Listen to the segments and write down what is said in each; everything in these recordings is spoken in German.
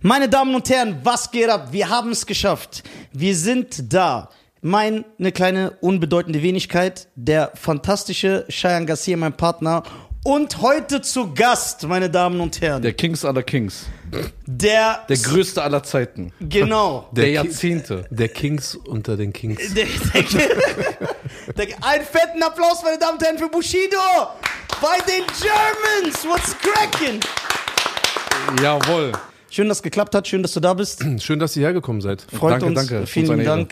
Meine Damen und Herren, was geht ab? Wir haben es geschafft. Wir sind da. Meine kleine unbedeutende Wenigkeit, der fantastische Cheyenne Garcia, mein Partner. Und heute zu Gast, meine Damen und Herren, Der Kings aller Kings. der, Der größte aller Zeiten. genau, Der, Ki- Jahrzehnte. Der Kings unter den Kings. der, der, der, einen fetten Applaus, meine Damen und Herren, für Bushido bei den Germans. What's cracking? Jawohl. Schön, dass es geklappt hat. Schön, dass du da bist. Schön, dass ihr hergekommen seid. Freut Danke, uns. danke. Vielen lieben Ehre.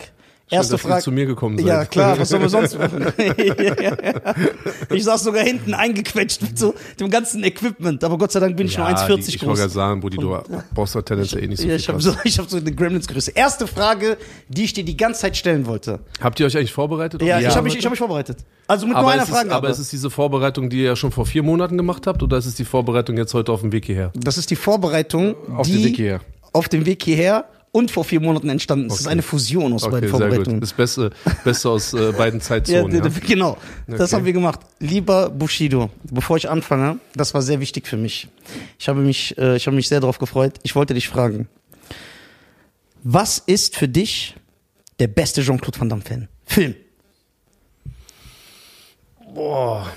Dank. Erste Frage. zu mir gekommen seid. Ja, klar, was sollen wir sonst machen? ich saß sogar hinten eingequetscht mit so dem ganzen Equipment, aber Gott sei Dank bin ich nur Ja, 1,40 die- Ich wollte groß. gerade sagen, Budi, du brauchst doch tendenziell eh nicht so Ja, viel ich habe so, ich hab so eine Gremlins-Größe. Erste Frage, die ich dir die ganze Zeit stellen wollte. Habt ihr euch eigentlich vorbereitet? Ja, die ich habe mich, ich hab mich vorbereitet. Also mit aber nur einer es Frage. ist, aber ist es diese Vorbereitung, die ihr ja schon vor vier Monaten gemacht habt, oder ist es die Vorbereitung jetzt heute auf dem Weg hierher? das ist die Vorbereitung, Auf die den Weg hierher. auf dem Weg hierher und vor vier Monaten entstanden ist. Es ist Okay. eine Fusion aus beiden Okay, gut. Vorbereitungen. Das Beste, Beste aus äh, beiden Ja, Zeitzonen. Ja, d- genau. Das Okay. haben wir gemacht. Lieber Bushido, bevor ich anfange, das war sehr wichtig für mich. Ich habe mich, äh, ich habe mich sehr darauf gefreut. Ich wollte dich fragen, was ist für dich der beste Jean-Claude Van Damme-Fan? Film. Boah,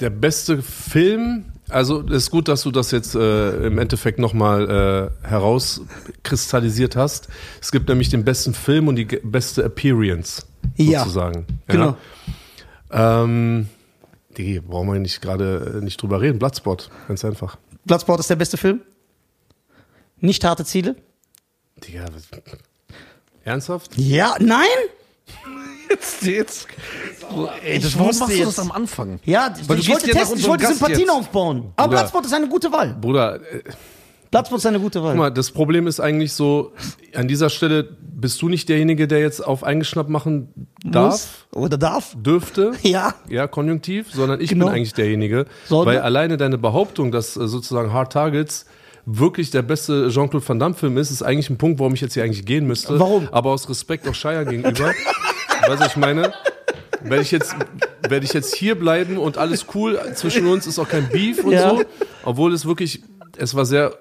der beste Film. Also es ist gut, dass du das jetzt äh, im Endeffekt nochmal äh, herauskristallisiert hast. Es gibt nämlich den besten Film und die beste Appearance, Ja, sozusagen. Genau. Ja. Ähm, die brauchen wir nicht gerade äh, nicht drüber reden. Bloodspot, ganz einfach. Bloodsport ist der beste Film? Nicht harte Ziele? Digga, was- ernsthaft? Ja, nein? Jetzt, jetzt. Ey, das, warum machst du jetzt- das am Anfang? Ja, Weil du ich wollte testen, ich wollte Gast Sympathien jetzt. aufbauen. Aber Bruder. Bloodsport ist eine gute Wahl. Bruder, äh, Bloodsport ist eine gute Wahl. guck mal, das Problem ist eigentlich so, an dieser Stelle bist du nicht derjenige, der jetzt auf eingeschnappt machen darf, Muss oder darf? dürfte. Ja. Ja, konjunktiv, sondern ich Genau. bin eigentlich derjenige. Sondern? Weil alleine deine Behauptung, dass äh, sozusagen Hard Targets wirklich der beste Jean-Claude Van Damme-Film ist, ist eigentlich ein Punkt, warum ich jetzt hier eigentlich gehen müsste. Warum? Aber aus Respekt auch Shire gegenüber. weißt du, ich meine, werde ich jetzt, werde ich jetzt hier bleiben und alles cool zwischen uns, ist auch kein Beef und Ja. so. Obwohl es wirklich, es war sehr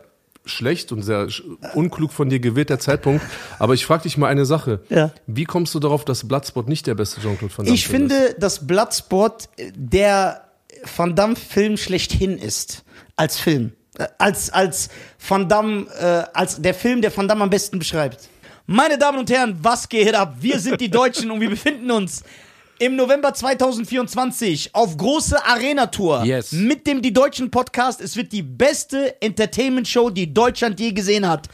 schlecht und sehr unklug von dir gewählt, der Zeitpunkt. Aber ich frage dich mal eine Sache. Ja. Wie kommst du darauf, dass Bloodspot nicht der beste Jean-Claude Van Damme Ich Film ist? finde, dass Bloodsport der Van Damme-Film schlechthin ist. Als Film. Äh, Als, als Van Damme, äh, als der Film, der Van Damme am besten beschreibt. Meine Damen und Herren, was geht ab? Wir sind die Deutschen und wir befinden uns im November 2024 auf große Arena-Tour Yes. mit dem Die Deutschen Podcast. Es wird die beste Entertainment-Show, die Deutschland je gesehen hat.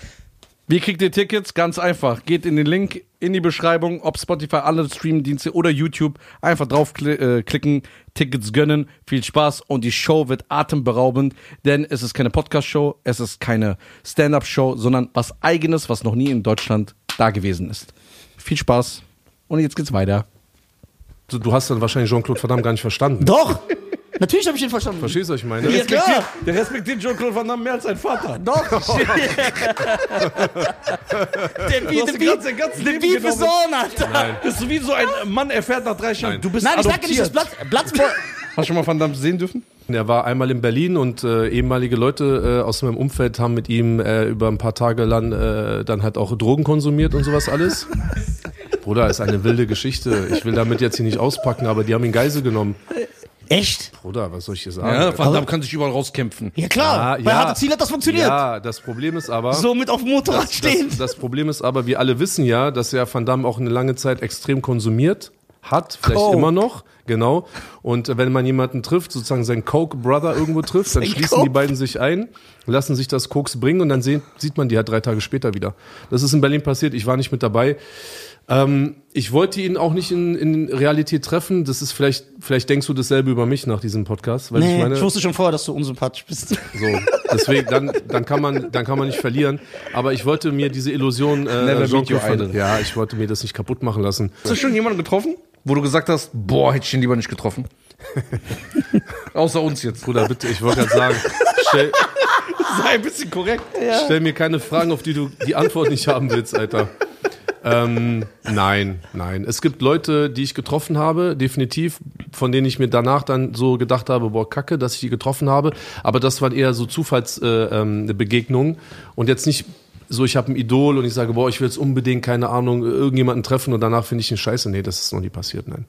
Wie kriegt ihr Tickets? Ganz einfach. Geht in den Link in die Beschreibung, ob Spotify, alle Streamdienste oder YouTube. Einfach draufklicken, äh, Tickets gönnen. Viel Spaß und die Show wird atemberaubend, denn es ist keine Podcast-Show, es ist keine Stand-Up-Show, sondern was Eigenes, was noch nie in Deutschland da gewesen ist. Viel Spaß und jetzt geht's weiter. Du, du hast dann wahrscheinlich Jean-Claude Van Damme gar nicht verstanden. Doch! Natürlich habe ich ihn verstanden. Verstehst du, was ich meine? Ja, klar. Der respektiert Jean-Claude Van Damme mehr als sein Vater. Doch! der Beef, hast der Beef, sein ganzes der Leben Beef ist genommen. on, Alter. Das ist so wie so ein Mann erfährt nach drei Jahren, Nein. du bist Nein, ich adoptiert. sage nicht, das Blatt, Bloodsport. Hast du schon mal Van Damme sehen dürfen? Er war einmal in Berlin und äh, ehemalige Leute äh, aus meinem Umfeld haben mit ihm äh, über ein paar Tage lang äh, dann halt auch Drogen konsumiert und sowas alles. Bruder, ist eine wilde Geschichte. Ich will damit jetzt hier nicht auspacken, aber die haben ihn Geisel genommen. Echt? Bruder, was soll ich hier sagen? Ja, Van Damme kann sich überall rauskämpfen. Ja, klar. Ja, Bei ja. Harte Ziel hat das funktioniert. Ja, das Problem ist aber. So mit auf dem Motorrad das, stehen. das, das Problem ist aber, wir alle wissen ja, dass er Van Damme auch eine lange Zeit extrem konsumiert hat, vielleicht Coke. immer noch, genau. Und wenn man jemanden trifft, sozusagen seinen Coke Brother irgendwo trifft, dann Sein schließen Coke. die beiden sich ein, lassen sich das Koks bringen und dann sehen, sieht man die halt drei Tage später wieder. Das ist in Berlin passiert, ich war nicht mit dabei. Ähm, ich wollte ihn auch nicht in, in Realität treffen. Das ist vielleicht, vielleicht denkst du dasselbe über mich nach diesem Podcast, weil Nee, ich meine, ich wusste schon vorher, dass du unsympathisch bist. so, deswegen, dann, dann kann man, dann kann man nicht verlieren. Aber ich wollte mir diese Illusion, äh, Never ja, ich wollte mir das nicht kaputt machen lassen. Hast du schon jemanden getroffen, wo du gesagt hast, boah, hätte ich ihn lieber nicht getroffen? Außer uns jetzt. Bruder, bitte, ich wollte gerade sagen, stell, Sei ein bisschen korrekt. stell mir keine Fragen, auf die du die Antwort nicht haben willst, Alter. Ähm, nein, nein. Es gibt Leute, die ich getroffen habe, definitiv, von denen ich mir danach dann so gedacht habe, boah, kacke, dass ich die getroffen habe. Aber das waren eher so Zufallsbegegnungen äh, ähm, und jetzt nicht so, ich habe ein Idol und ich sage, boah, ich will jetzt unbedingt, keine Ahnung, irgendjemanden treffen und danach finde ich ihn scheiße. Nee, das ist noch nie passiert, nein.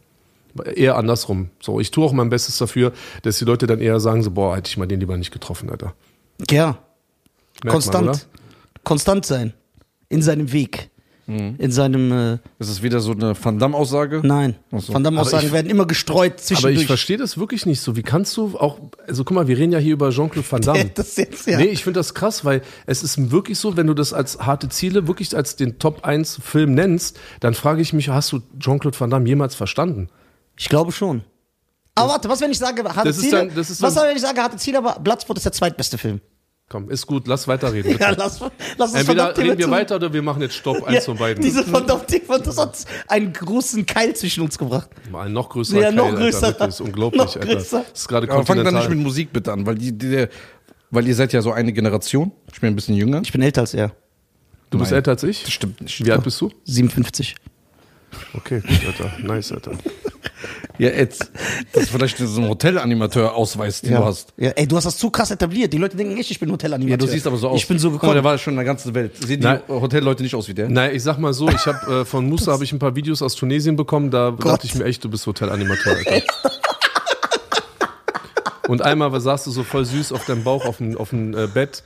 Eher andersrum. So, ich tue auch mein Bestes dafür, dass die Leute dann eher sagen so, boah, hätte ich mal den lieber nicht getroffen, Alter. Ja. Merkt Konstant. Man? Konstant sein. In seinem Weg. In seinem, äh, Das ist wieder so eine Van Damme-Aussage. nein. So. Von Damme Aber Aussagen ich- werden immer gestreut Aber zwischendurch. ich verstehe das wirklich nicht so. Wie kannst du auch, also guck mal, wir reden ja hier über Jean-Claude Van Damme. das jetzt, ja. Nee, ich finde das krass, weil es ist wirklich so, wenn du das als harte Ziele wirklich als den Top 1 Film nennst, dann frage ich mich, hast du Jean-Claude Van Damme jemals verstanden? Ich glaube schon. Aber warte, was wenn ich sage, harte Ziele? dann- was wenn ich sage, harte Ziele, aber Bloodsport ist der zweitbeste Film. Komm, ist gut, lass weiterreden. Bitte. Ja, lass, lass uns Entweder reden wir weiter oder wir machen jetzt Stopp, eins Ja, von beiden. Diese verdammte das hat einen großen Keil zwischen uns gebracht. Mal ein noch größerer Ja, noch Keil, größer. Alter. Ist unglaublich, Noch Alter. größer. Das ist gerade Aber fang dann nicht mit Musik bitte an, weil die, die weil ihr seid ja so eine Generation. Ich bin ein bisschen jünger. Ich bin älter als er. Du bist Nein. älter als ich? Das stimmt nicht. Wie alt bist du? 57. Okay, gut, Alter. Nice, Alter. Ja, jetzt, das ist vielleicht so ein Hotelanimateur-Ausweis, den Ja. du hast. ja. Ey, du hast das zu krass etabliert. Die Leute denken echt, ich bin Hotelanimateur. Ja, du siehst aber so aus. Ich bin so gekommen. der war schon in der ganzen Welt. Sehen die. Hotelleute nicht aus wie der? Nein, ich sag mal so, ich habe äh, von Musa habe ich ein paar Videos aus Tunesien bekommen, da dachte ich mir echt, du bist Hotelanimateur, Alter. Und einmal saßt du so voll süß auf deinem Bauch auf dem, auf dem äh, Bett.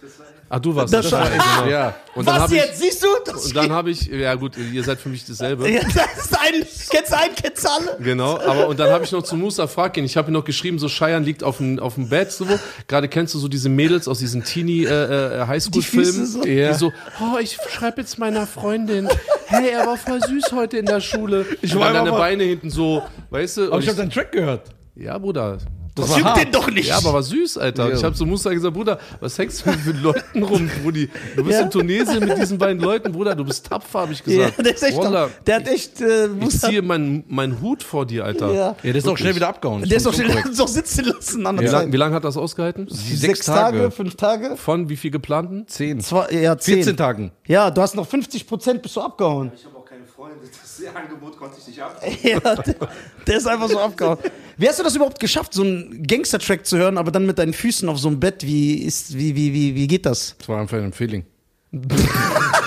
Ach, du warst Das war- ey, genau. Ja. Und dann Was habe ich, jetzt? Siehst du? Das und dann habe ich, ja gut, ihr seid für mich dasselbe. Ja, das ist ein, kennst du einen, kennst du alle? Genau, aber und dann habe ich noch zu Musa frag ihn, ich habe ihm noch geschrieben, so Scheiern liegt auf dem, auf dem Bett, so. Gerade kennst du so diese Mädels aus diesen Teenie äh, äh, Highschool-Filmen, Die so. die Ja. so, oh, ich schreibe jetzt meiner Freundin, hey, er war voll süß heute in der Schule. Ich war war deine Beine hinten so, weißt du? Aber Und ich habe deinen Track gehört. ja, Bruder. Das Stimmt war hart. den doch nicht. Ja, aber war süß, Alter. Ja. Ich habe zu Musa gesagt, Bruder, was hängst du mit Leuten rum, Brudi? Du bist Ja. in Tunesien mit diesen beiden Leuten, Bruder, du bist tapfer, habe ich gesagt. Ja, der ist echt, Wallah, der hat echt, äh, ich ziehe meinen mein Hut vor dir, Alter. Ja. Ja, der ist auch schnell wieder abgehauen. Der ist doch schon schnell doch sitzen lassen an der Wie Zeit. lange lang hat das ausgehalten? Sechs Tage, fünf Tage? Von wie viel geplanten? Zehn. Zwei, ja, zehn. 14 Tagen. Ja, du hast noch 50 Prozent bist du abgehauen. Ich habe auch keine Freunde, das Angebot konnte ich nicht ab. Ja, der, der ist einfach so abgehauen. Wie hast du das überhaupt geschafft, so einen Gangster-Track zu hören, aber dann mit deinen Füßen auf so einem Bett? Wie ist, wie, wie, wie, wie geht das? Das war einfach ein Feeling.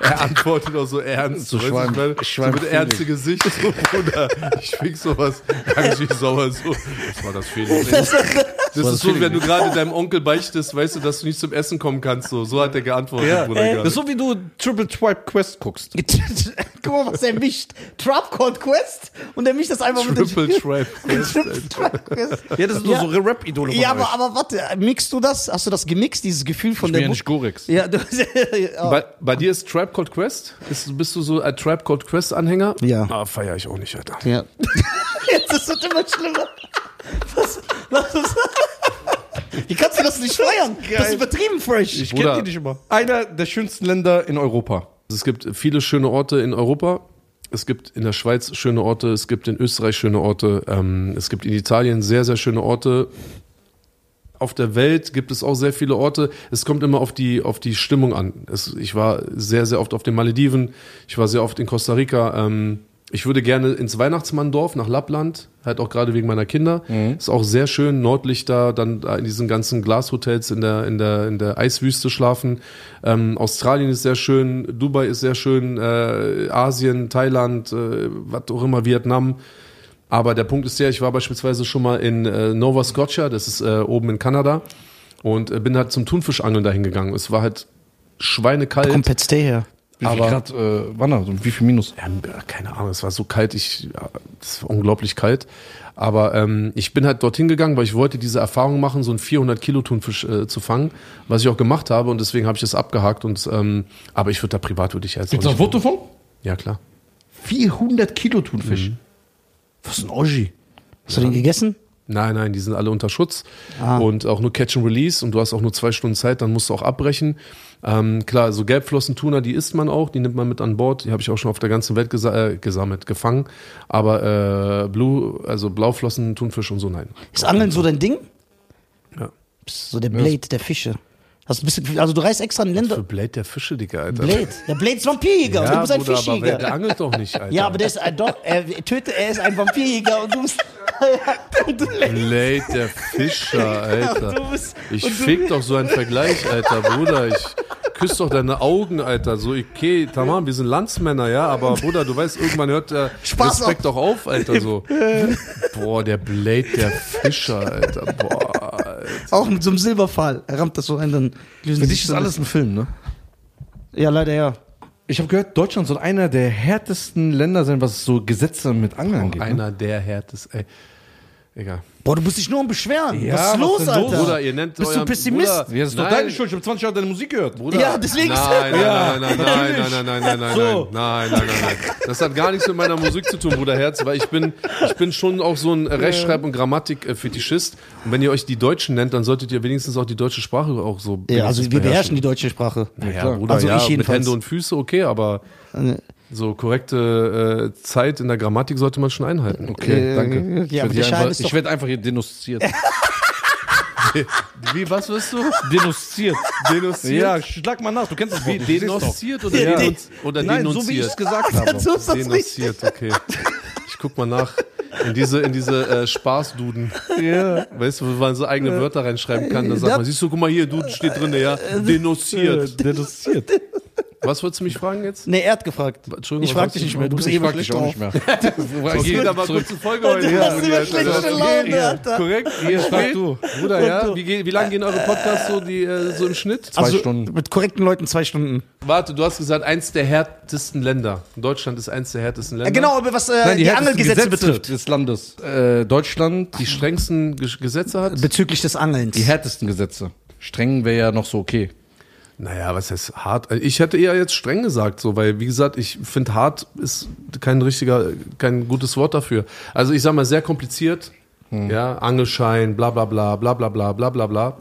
Er antwortet auch so ernst. So ich meine, so Schwein- mit ernste Gesicht, so, Bruder. Ich fick sowas. Ganz wie sauer, so. Das war das Feeling. Das, war ist das so, Feeling. wenn du gerade deinem Onkel beichtest, weißt du, dass du nicht zum Essen kommen kannst, so. So hat er geantwortet, Ja, Bruder. Äh, das ist so wie du Triple Swipe Quest guckst. Guck mal, was er mischt. Trap Called Quest und er mischt das einfach mit Triple dem Tribe. Triple Trap Quest. Ja, das sind nur Ja. so Rap-Idole Ja, aber, aber warte, mixst du das? Hast du das gemixt, dieses Gefühl von ich der bin ja nicht Gorex. Ja, du, ja. Bei, bei dir ist Trap Called Quest? Ist, bist du so ein Trap Called Quest Anhänger? Ja. Ah, feier ich auch nicht, Alter. ja. Jetzt ist es immer schlimmer. Was, lass uns, Wie kannst du das nicht feiern? Das ist übertrieben fresh. Ich kenne die nicht immer. Einer der schönsten Länder in Europa. Also Es gibt viele schöne Orte in Europa. Es gibt in der Schweiz schöne Orte. Es gibt in Österreich schöne Orte. Ähm, es gibt in Italien sehr, sehr schöne Orte. Auf der Welt gibt es auch sehr viele Orte. Es kommt immer auf die, auf die Stimmung an. Es, ich war sehr, sehr oft auf den Malediven. Ich war sehr oft in Costa Rica. Ähm, ich würde gerne ins Weihnachtsmanndorf nach Lappland, halt auch gerade wegen meiner Kinder. Ist auch sehr schön, dann da in diesen ganzen Glashotels in der, in der, in der Eiswüste schlafen. Ähm, Australien ist sehr schön, Dubai ist sehr schön, äh, Asien, Thailand, äh, was auch immer, Vietnam. Aber der Punkt ist der, ich war beispielsweise schon mal in äh, Nova Scotia, das ist äh, oben in Kanada, und äh, bin halt zum Thunfischangeln dahin gegangen. Es war halt schweinekalt. Kommt Pet Stay her. Wie viel Aber- Grad äh, war da? So, wie viel Minus? Ja, keine Ahnung, es war so kalt, ich, ja, es war unglaublich kalt. Aber ähm, ich bin halt dorthin gegangen, weil ich wollte diese Erfahrung machen, so einen 400 Kilo Thunfisch äh, zu fangen, was ich auch gemacht habe und deswegen habe ich das abgehakt. Und ähm, aber ich würde da privat würde ich jetzt Gibt's ein Foto von? Ja klar. 400 Kilo Thunfisch. Was ist ein Oji? Hast du den gegessen? Nein, nein, die sind alle unter Schutz und auch nur Catch and Release und du hast auch nur zwei Stunden Zeit, dann musst du auch abbrechen. Ähm, klar, so Gelbflossentuna, die isst man auch, die nimmt man mit an Bord, die habe ich auch schon auf der ganzen Welt gesa äh, gesammelt, gefangen. Aber äh, Blue, also Blauflossen, Thunfisch und so, nein. Ist Angeln so dein Ding? Ja. So der Blade der Fische. Hast ein bisschen, also du reist extra in Für Länder. Blade der Fische, Digga, Alter. Blade. Der Blade ist Vampirjäger und du bist ein Bruder, aber wer, der Fischjäger. angelt doch nicht, Alter. Ja, aber der ist ein, doch, er tötet, er ist ein Vampirjäger und du bist. Blade der Fischer, Alter. Ich fick doch so einen Vergleich, Alter, Bruder. Ich küss doch deine Augen, Alter. So, okay, tamam, wir sind Landsmänner, ja, aber Bruder, du weißt, irgendwann hört der Spaß Respekt doch auf, Alter, so. Boah, der Blade, der Fischer, Alter, boah. Auch mit so einem Silberpfahl. Er rammt das so ein, dann lösen Für sich dich ist alles ein Film, ne? Ja, leider ja. Ich habe gehört, Deutschland soll einer der härtesten Länder sein, was so Gesetze mit Angeln angeht. Ne? Einer der härtesten, ey. Egal. Boah, du musst dich nur um beschweren. Ja, was ist was los, los? Alter? Bruder, ihr nennt Bist du euren Pessimist? Bruder, Ja, das ist doch Nein. deine Schuld. Ich habe 20 Jahre deine Musik gehört. Bruder. Ja, deswegen- Nein, nein, Ja, nein, nein, nein, nein, nein, nein, nein, nein, So. nein, nein, nein, nein. Das hat gar nichts mit meiner Musik zu tun, Bruder Herz, weil ich bin, ich bin schon auch so ein Rechtschreib- und Grammatik-Fetischist. Und wenn ihr euch die Deutschen nennt, dann solltet ihr wenigstens auch die deutsche Sprache auch so Ja, also wir beherrschen die deutsche Sprache. Ja, klar. Bruder, Also ja, ich mit. Hände und Füße okay, aber Äh, so korrekte äh, Zeit in der Grammatik sollte man schon einhalten. Okay, Äh, danke. ja, aber ich werde einfach, ich werd einfach hier denunziert. Wie, was wirst du? denunziert. Denunziert? Ja, schlag mal nach. Du kennst das Wort. Denunziert oder, Ja. denunz oder Nein, denunziert? so wie ich es gesagt habe. so. Denunziert, okay. Ich guck mal nach. In diese, in diese äh, Spaßduden. Ja. Weißt du, wo man so eigene Wörter reinschreiben kann. Da sagt man, siehst du, guck mal hier, Duden steht drin, ja. Denunziert. Denunziert. Was wolltest du mich fragen jetzt? Nee, er hat gefragt. Entschuldigung, Ich frag dich nicht mehr, du bist eh Ich dich schlecht auch drauf. nicht mehr. Es Geh geht aber zurück. kurze Folge heute. Du hast immer schlechte Laune, Alter. Korrekt? Hier, frag du. Bruder, ja? Wie, geht- wie lange gehen eure Podcasts so, die, äh, so im Schnitt? Zwei also, Stunden. Mit korrekten Leuten zwei Stunden. Warte, du hast gesagt, eins der härtesten Länder. Deutschland ist eins der härtesten Länder. Genau, aber was äh, Nein, die, Angelgesetze Gesetze betrifft. des Landes. Äh, Deutschland, Die strengsten Ge Gesetze hat? Bezüglich des Angelns. die härtesten Gesetze. Streng wäre ja noch so okay. Naja, was heißt hart? Ich hätte eher jetzt streng gesagt, so, weil, wie gesagt, ich finde hart ist kein richtiger, kein gutes Wort dafür. Also ich sag mal, sehr kompliziert. Ja, Angelschein, bla bla bla, bla bla bla, bla bla bla.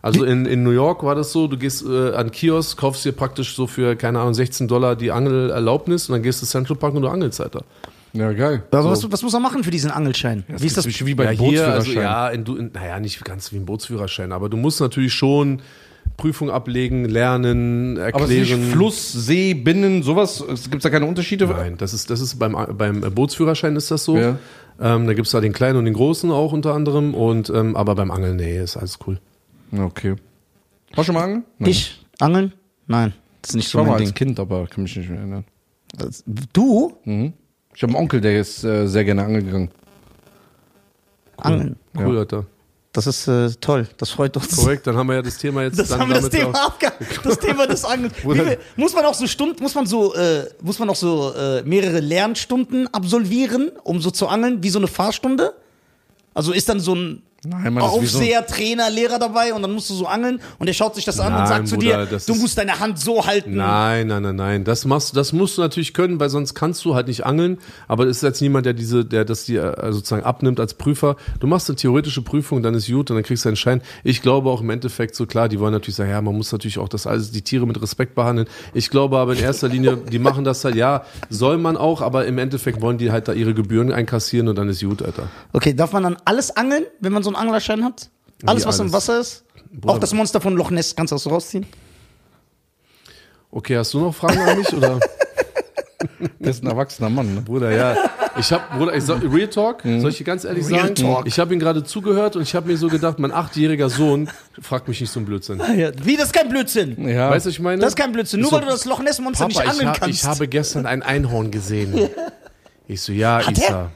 Also in, in New York war das so, du gehst äh, an Kiosk, kaufst dir praktisch so für, keine Ahnung, 16 Dollar die Angelerlaubnis und dann gehst du Central Park und du angelst, Alter. Ja, geil. aber was, was muss er machen für diesen Angelschein? Wie ist das? wie bei ja, hier, also, Bootsführerschein? ja, in, in, naja, nicht ganz wie ein Bootsführerschein, aber du musst natürlich schon Prüfung ablegen, lernen, erklären. Aber es ist nicht Fluss, See, Binnen, sowas? Gibt es da keine Unterschiede? Nein, das ist, das ist beim, beim Bootsführerschein ist das so. Ja. Ähm, da gibt's da den kleinen und den großen auch unter anderem. Und ähm, aber beim Angeln, nee, ist alles cool. Okay. Hast du schon mal angeln? Nein. Ich? Angeln? Nein. Das ist nicht Ich so war mal mein als Ding. Kind, aber kann mich nicht mehr erinnern. Das- Du? Ich habe einen Onkel, der ist äh, sehr gerne angeln gegangen. Angeln. Cool, Alter. Das ist äh, toll. Das freut uns. Korrekt, dann haben wir ja das Thema jetzt Das dann haben wir das Thema abgehakt. Das Thema des viel, muss man auch so Stunden, muss man so, äh, muss man auch so äh, mehrere Lernstunden absolvieren, um so zu angeln, wie so eine Fahrstunde? Also ist dann so ein Nein, man, das ist wie so- Aufseher, Trainer, Lehrer dabei und dann musst du so angeln und der schaut sich das an und Nein, sagt zu Bruder, dir, das du musst deine Hand so halten. Nein, nein, nein, nein. Das machst, das musst du natürlich können, weil sonst kannst du halt nicht angeln. Aber es ist jetzt niemand, der diese, der das dir äh, sozusagen abnimmt als Prüfer. Du machst eine theoretische Prüfung, dann ist gut und dann kriegst du einen Schein. Ich glaube auch im Endeffekt so klar, die wollen natürlich sagen, ja, man muss natürlich auch das alles, die Tiere mit Respekt behandeln. Ich glaube aber in erster Linie, die machen das halt, ja, soll man auch, aber im Endeffekt wollen die halt da ihre Gebühren einkassieren und dann ist gut, Alter. Okay, darf man dann alles angeln, wenn man so einen Anglerschein hat? Alles, Wie was im? Wasser ist? Bruder. Auch das Monster von Loch Ness kannst du das so rausziehen? Okay, hast du noch Fragen an mich oder? Der ist ein erwachsener Mann. Ne? Bruder, ja. Ich hab, Bruder, ich sag, Real Talk, soll ich dir ganz ehrlich Real sagen? Talk. Ich habe ihn gerade zugehört und ich habe mir so gedacht, mein achtjähriger Sohn fragt mich nicht so einen Blödsinn. Ja. Wie, das ist kein Blödsinn. Ja. Weißt du, was ich meine? Das ist kein Blödsinn. Nur So, weil du das Loch Ness Monster Papa, nicht ich, angeln hab, kannst. ich habe gestern ein Einhorn gesehen. Ich so, ja, Hat Isa.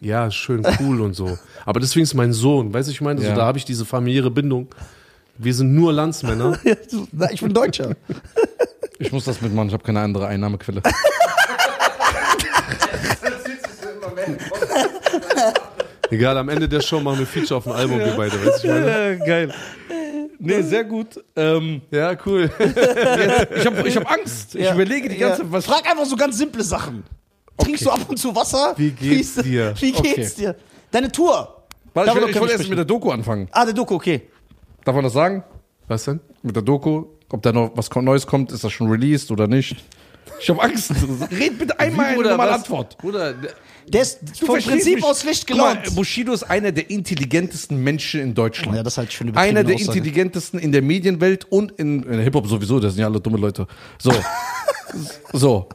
Ja, schön cool und so. Aber deswegen ist mein Sohn, weißt du, ich meine, Ja. so, da habe ich diese familiäre Bindung. Wir sind nur Landsmänner. Ja, na, ich bin Deutscher. Ich muss das mitmachen, ich habe keine andere Einnahmequelle. Egal, am Ende der Show machen wir Feature auf dem Album, wir beide, weißt du, ich meine? Geil. Nee, sehr gut. Ähm, Ja, cool. ich habe ich hab Angst. Ich Ja. überlege die ganze Ja. Zeit, was. Frag einfach so ganz simple Sachen. Trinkst du ab und zu Wasser? Wie geht's ist- dir? Wie geht's Okay. dir? Deine Tour. Warte, ich, will- ich wollte erst mit der Doku anfangen. Ah, der Doku, okay. Darf man das sagen? Was denn? Mit der Doku? Ob da noch was Neues kommt? Ist das schon released oder nicht? Ich habe Angst. Red bitte einmal eine normale? Antwort. Bruder, der- ist Du vom Prinzip mich. aus schlecht Guck mal, gelaunt. Bushido ist einer der intelligentesten Menschen in Deutschland. Ja, das halte ich für eine übertriebene Einer der Aussage. intelligentesten in der Medienwelt und in, in Hip-Hop sowieso, das sind ja alle dumme Leute. So. so.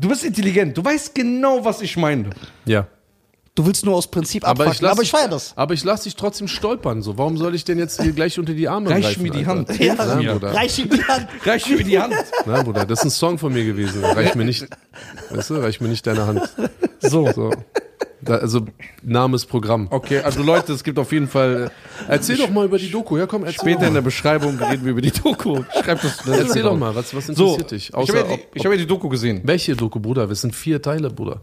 Du bist intelligent, du weißt genau, was ich meine. ja. Du willst nur aus Prinzip Aber abfucken. ich, lass aber ich dich- feier das. Aber ich lasse dich trotzdem stolpern. So, warum soll ich denn jetzt hier gleich unter die Arme Reich greifen, mir die? Hand. Ja. Nein, Bruder. Reich ihm die Hand. Reich mir die Hand. Nein, Bruder, das ist ein Song von mir gewesen. Reich mir nicht, weißt du, reich mir nicht deine Hand. So. So. Da, also, Name ist Programm. Okay, also Leute, es gibt auf jeden Fall Erzähl doch mal über die Doku. Ja, komm, erzähl später in der Beschreibung reden wir über die Doku. Schreib das. das Erzähl doch mal, was, was So, interessiert dich? ich Außer, habe ja, ich hab ja die Doku gesehen. welche Doku, Bruder? Es sind vier Teile, Bruder.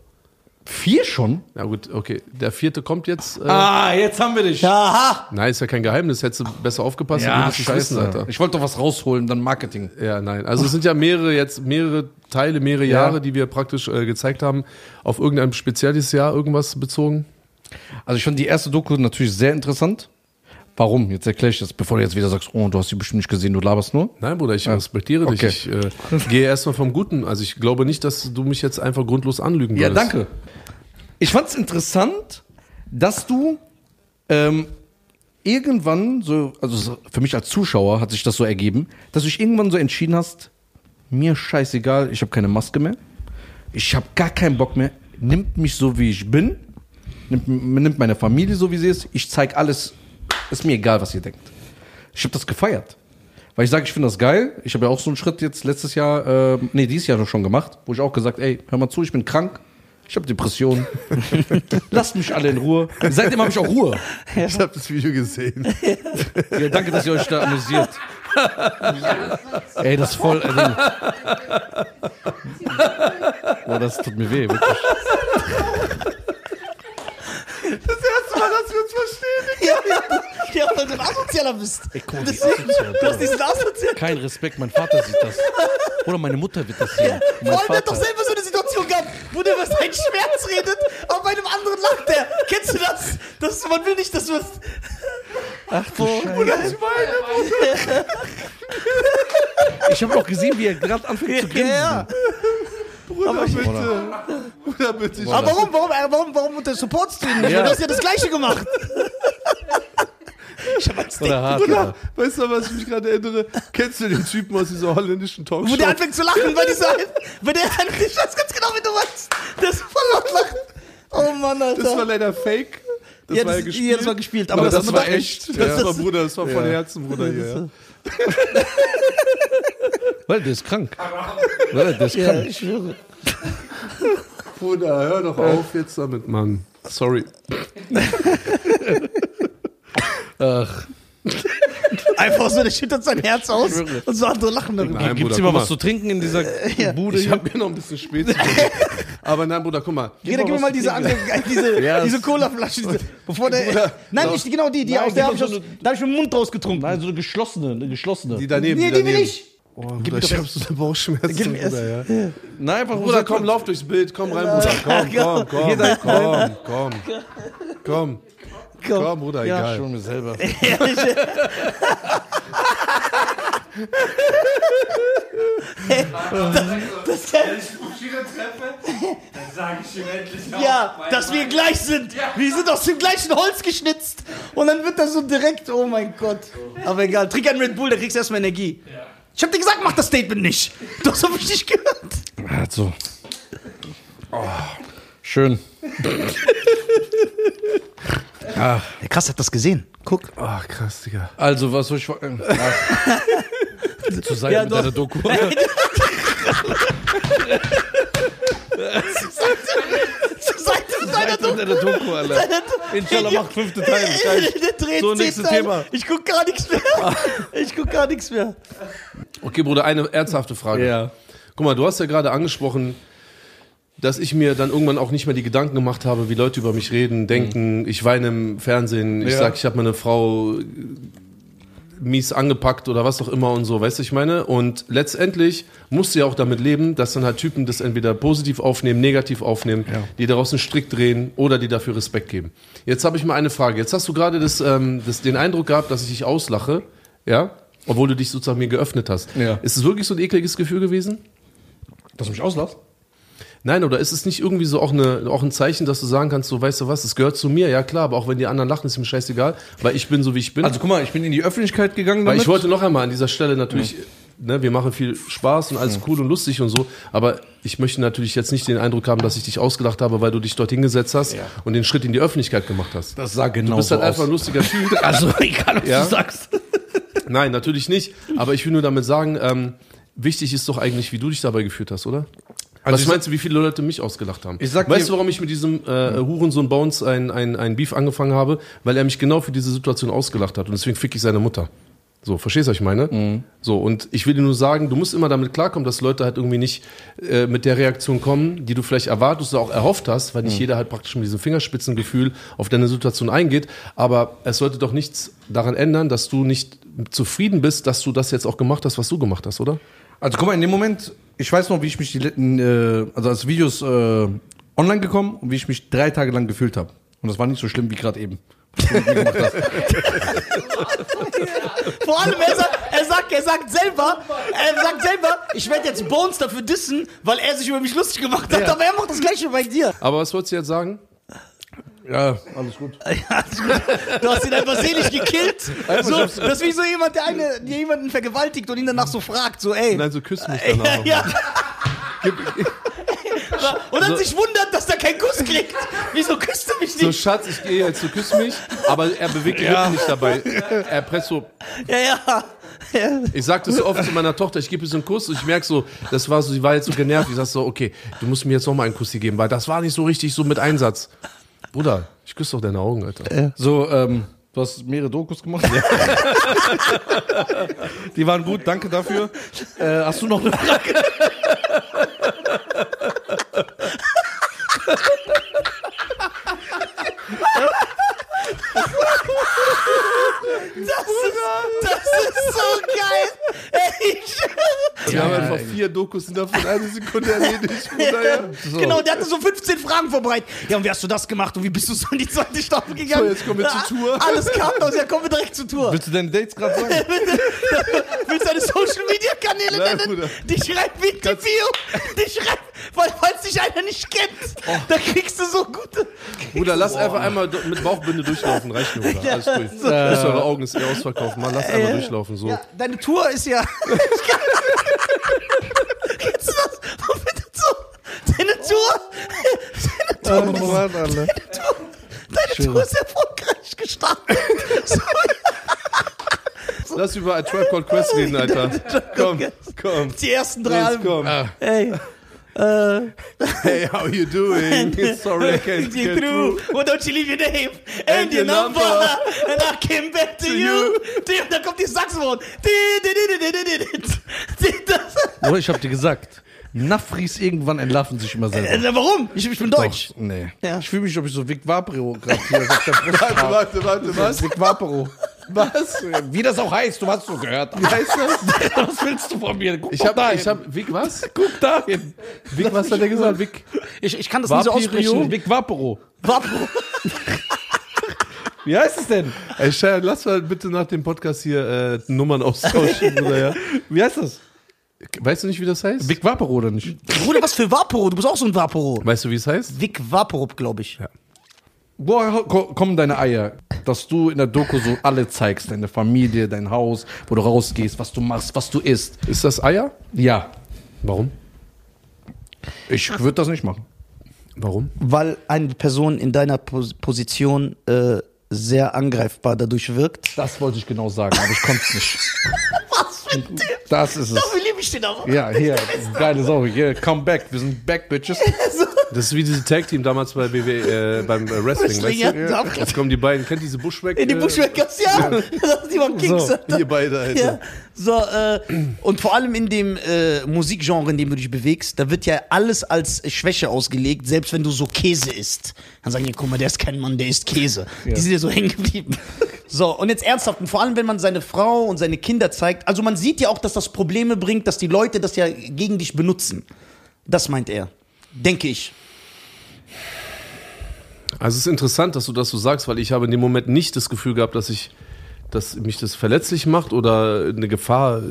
Vier schon? Ja gut, okay. Der vierte kommt jetzt. Äh, Ah, jetzt haben wir dich. Aha. Nein, ist ja kein Geheimnis. Hättest du besser aufgepasst, Ja, würdest du es wissen, scheiße. Alter. Ich wollte doch was rausholen, dann Marketing. Ja, nein. Also es sind ja mehrere jetzt, mehrere Teile, mehrere Ja. Jahre, die wir praktisch äh, gezeigt haben. Auf irgendein spezielles Jahr irgendwas bezogen? Also ich fand die erste Doku natürlich sehr interessant. Warum? Jetzt erkläre ich das, bevor du jetzt wieder sagst, oh, du hast sie bestimmt nicht gesehen, du laberst nur. Nein, Bruder, ich respektiere Okay. dich. Ich äh, gehe erstmal vom Guten. Also ich glaube nicht, dass du mich jetzt einfach grundlos anlügen Ja, würdest. danke. Ich fand es interessant, dass du ähm, irgendwann so, also so für mich als Zuschauer hat sich das so ergeben, dass du dich irgendwann so entschieden hast, mir scheißegal, ich habe keine Maske mehr, ich habe gar keinen Bock mehr, nimmt mich so wie ich bin, nimmt, nimmt meine Familie so wie sie ist, ich zeig alles, ist mir egal, was ihr denkt. Ich habe das gefeiert. Weil ich sage, ich finde das geil. Ich habe ja auch so einen Schritt jetzt letztes Jahr, äh, nee, dieses Jahr schon gemacht, wo ich auch gesagt, ey, hör mal zu, ich bin krank, ich habe Depressionen. Lasst mich alle in Ruhe. Seitdem habe ich auch Ruhe. Ich habe das Video gesehen. Ja, danke, dass ihr euch da amüsiert. ey, das ist voll. Ding. Boah, das tut mir weh, wirklich. Ja, ja, ja, weil du ein Asozialer bist. guck mal, wie asozial du hast diesen Asozial. Kein Respekt, mein Vater sieht das. Oder meine Mutter wird das sehen. Mein Vor allem, der hat doch selber so eine Situation gehabt, wo der über seinen Schmerz redet, aber bei einem anderen lacht der. Kennst du das? das man will nicht, dass du es. Ach du Scheiße. Ich habe auch gesehen, wie er gerade anfängt zu Ja, grinsen. ja. Bruder, bitte. Bruder, bitte. Aber warum, warum, warum, warum unter supportst du ihn nicht? Ja. Du hast ja das Gleiche gemacht. Ich hab als Oder hart. Bruder, weißt du, was ich mich gerade erinnere? Kennst du den Typen aus dieser holländischen Wo Talkshow? der anfängt zu lachen, weil dieser, weil der, ich weiß ganz genau, wie du meinst. Der ist voll laut lachen. Oh Mann, Alter. das war leider fake. Das Ja, war ja das- gespielt. ja, das war gespielt, aber Aber, das das, war echt. echt. Das Ja. war Bruder, das war von Herzen, Bruder hier. Ja. Weil der ist krank. Weil der ist ja, krank. ich schwöre. Bruder, hör doch auf jetzt damit, Mann. Sorry. Ach, Einfach so, der schüttet sein Herz aus und so andere lachen darüber. Nein, gibt's Bruder, hier mal guck was zu trinken in dieser Bude Ich habe mir noch ein bisschen spät zu Aber nein, Bruder, guck mal. Jeder, gib mir mal diese andere, diese, Ja, diese Cola-Flasche. Diese, bevor der, Bruder, nein, nicht genau die, die Nein, aus der gib habe ich, mir aus- da hab ich mit dem Mund rausgetrunken. Nein, so eine geschlossene, eine geschlossene. Die daneben, nee, die die will daneben. ich. Oh, Bruder, ich hab so eine Bauchschmerzen, Gib mir Bruder, ja. Nein, einfach Bruder, komm, lauf durchs Bild. Komm rein, Bruder. Komm, komm, komm, komm, komm. Komm, komm, Bruder, Ja. egal. Schon mir selber. Das, ich Bushido treffe, dann sage ich ihm endlich auch. ja, dass wir gleich sind. Wir sind aus dem gleichen Holz geschnitzt. Und dann wird das so direkt, oh mein Gott. Aber egal, trink einen Red Bull, da kriegst du erstmal Energie. Ich hab dir gesagt, mach das Statement nicht. Du hast doch mich nicht gehört. Also. Oh, schön. Der Krass hat das gesehen. Guck. Ach, krass, Digga. Also, was soll ich. äh, ach. Zur Seite Ja, mit doch. deiner Doku. Zur Seite deiner Seite mit deiner Doku, Alter. Inshallah macht fünfte Teil. So, nächstes. Thema. Ich guck gar nichts mehr. Ich guck gar nichts mehr. Okay, Bruder, eine ernsthafte Frage. Ja. Guck mal, du hast ja gerade angesprochen, dass ich mir dann irgendwann auch nicht mehr die Gedanken gemacht habe, wie Leute über mich reden, denken, ich weine im Fernsehen, ich Ja. sag, ich habe meine Frau äh, mies angepackt oder was auch immer und so, weißt du, ich meine? Und letztendlich musst du ja auch damit leben, dass dann halt Typen das entweder positiv aufnehmen, negativ aufnehmen, Ja. die daraus einen Strick drehen oder die dafür Respekt geben. Jetzt habe ich mal eine Frage. Jetzt hast du gerade das, ähm, das, den Eindruck gehabt, dass ich dich auslache, ja? Obwohl du dich sozusagen mir geöffnet hast. Ja. Ist es wirklich so ein ekliges Gefühl gewesen? Dass du mich auslässt? Nein, oder ist es nicht irgendwie so auch, eine, auch ein Zeichen, dass du sagen kannst, so weißt du was, es gehört zu mir, ja klar, aber auch wenn die anderen lachen, ist mir scheißegal, weil ich bin so wie ich bin. Also, guck mal, ich bin in die Öffentlichkeit gegangen weil damit. ich wollte noch einmal an dieser Stelle natürlich ne, wir machen viel Spaß und alles cool und lustig und so, aber ich möchte natürlich jetzt nicht den Eindruck haben, dass ich dich ausgelacht habe, weil du dich dort hingesetzt hast und den Schritt in die Öffentlichkeit gemacht hast. Das sah genau Du bist so halt einfach ein lustiger Typ. Also, egal, was Ja? du sagst. Nein, natürlich nicht. Aber ich will nur damit sagen, ähm, wichtig ist doch eigentlich, wie du dich dabei gefühlt hast, oder? Also Was ich meinst du, wie viele Leute mich ausgelacht haben? Ich sag weißt du, warum ich mit diesem äh, Hurensohn Bones ein, ein, ein Beef angefangen habe? Weil er mich genau für diese Situation ausgelacht hat und deswegen fick ich seine Mutter. So, verstehst du, was ich meine? Mhm. So, und ich will dir nur sagen, du musst immer damit klarkommen, dass Leute halt irgendwie nicht äh, mit der Reaktion kommen, die du vielleicht erwartest oder auch erhofft hast, weil nicht Mhm. jeder halt praktisch mit diesem Fingerspitzengefühl auf deine Situation eingeht. Aber es sollte doch nichts daran ändern, dass du nicht zufrieden bist, dass du das jetzt auch gemacht hast, was du gemacht hast, oder? Also guck mal, in dem Moment, ich weiß noch, wie ich mich die letzten, äh, also als Videos äh, online gekommen und wie ich mich drei Tage lang gefühlt habe. Und das war nicht so schlimm wie gerade eben. was du mit mir gemacht hast. Vor allem, er sagt, er sagt, er sagt selber, er sagt selber, ich werde jetzt Bones dafür dissen, weil er sich über mich lustig gemacht hat, aber er macht das gleiche bei dir. Aber was wolltest du jetzt sagen? Ja, alles gut. Ja, du hast ihn einfach selig gekillt. So, das ist wie so jemand, der eine, der jemanden vergewaltigt und ihn danach so fragt, so, ey. Nein, so küsst mich Ja, danach. ja. Und dann sich wundert, dass er keinen Kuss kriegt. Wieso küsst du mich So, nicht? Schatz, ich gehe jetzt, du küsst mich, aber er bewegt die Lippen nicht dabei. Er presst so. Ja, ja. ja. Ich sag das so oft zu meiner Tochter, ich gebe ihr so einen Kuss und ich merk so, das war so, sie war jetzt so genervt. Ich sag so, okay, du musst mir jetzt noch mal einen Kuss hier geben, weil das war nicht so richtig so mit Einsatz. Bruder, ich küsse doch deine Augen, Alter. So, ähm, du hast mehrere Dokus gemacht. Die waren gut, danke dafür. Äh, hast du noch eine Frage? Das ist, das ist so geil. Ey, ich, Wir haben einfach vier Dokus innerhalb von einer Sekunde erledigt, Bruder, ja. Genau, der hatte so 15 Fragen vorbereitet. Ja, und wie hast du das gemacht und wie bist du so in die zweite Staffel gegangen? So, jetzt kommen wir zur Tour. Alles Kartenhaus, ja, kommen wir direkt zur Tour. Willst du deine Dates gerade sagen? Willst du deine Social Media Kanäle Ja, nennen? Bruder. Die schreibt wie die Bio. Die schreibt, weil falls dich einer nicht kennt, Oh. da kriegst du so gute. Bruder, lass einfach einmal do- mit Bauchbinde durchlaufen, reicht mir, Bruder. Alles gut. Bis eure Augen ist eh ausverkauft. Mann, lass einmal durchlaufen, so. Ja, deine Tour ist ja. Kennst du das? Deine Tour. Deine Tour, Oh Mann, Alter. deine Tour ist erfolgreich gestartet. So, Lass über A Tribe Called Quest reden, Alter. Komm, komm. die ersten drei Los, Alben. komm. Ey, Uh, hey, how you doing? Sorry, I can't get through. through. Why don't you leave your name and, and your number, number, and I came back to, to you. Damn, da kommt die Saxophon. Bro, ich hab dir gesagt. Nafris irgendwann entlarven sich immer selber. Äh, äh warum? Ich, ich bin Doch, deutsch. nee. Ja. Ich fühle mich, ob ich so Vic Vapro gerade hier auf Warte, warte, warte, was? Vic Vapro. Was? Wie das auch heißt, du hast so gehört. Wie heißt das? Was willst du von mir? Guck Ich hab, dahin. ich hab, Vic, was? Guck dahin. Vic, was hat der gesagt? Vic? Ich, ich kann das nicht so Vapirio? aussprechen. Vic Vapro. Vapro. Wie heißt es denn? Ey, Sharon, lass mal bitte nach dem Podcast hier äh, Nummern austauschen, oder ja? Wie heißt das? Weißt du nicht, wie das heißt? Vic Vapro oder nicht? Bruder, was für Vaporo? Du bist auch so ein Vaporo. Weißt du, wie es heißt? Vic Vaporub, glaube ich. Woher ko- kommen deine Eier? Dass du in der Doku so alle zeigst, deine Familie, dein Haus, wo du rausgehst, was du machst, was du isst. Ist das Eier? Ja. Warum? Ich würde das nicht machen. Warum? Weil eine Person in deiner Pos Position äh, sehr angreifbar dadurch wirkt. Das wollte ich genau sagen, aber ich konnte es nicht. Was für ein Typ? Das ist es. Dafür liebe ich den auch. Ja, hier, geile Sau. Hier, come back. Wir sind back, Bitches. Das ist wie diese Tag-Team damals bei BW, äh, beim äh, Wrestling, weißt du? ja. Jetzt kommen die beiden, kennt diese Bushwack? In die äh, Bushwackers, ja. Die waren Kings. So. Ihr beide, Alter. Ja. So, äh, und vor allem in dem äh, Musikgenre, in dem du dich bewegst, da wird ja alles als Schwäche ausgelegt, selbst wenn du so Käse isst. Dann sagen die, guck mal, der ist kein Mann, der isst Käse. Die sind ja so hängen geblieben. So, und jetzt ernsthaft, und vor allem, wenn man seine Frau und seine Kinder zeigt, also man sieht ja auch, dass das Probleme bringt, dass die Leute das ja gegen dich benutzen. Das meint er. Denke ich. Also es ist interessant, dass du das so sagst, weil ich habe in dem Moment nicht das Gefühl gehabt, dass ich, dass mich das verletzlich macht oder eine Gefahr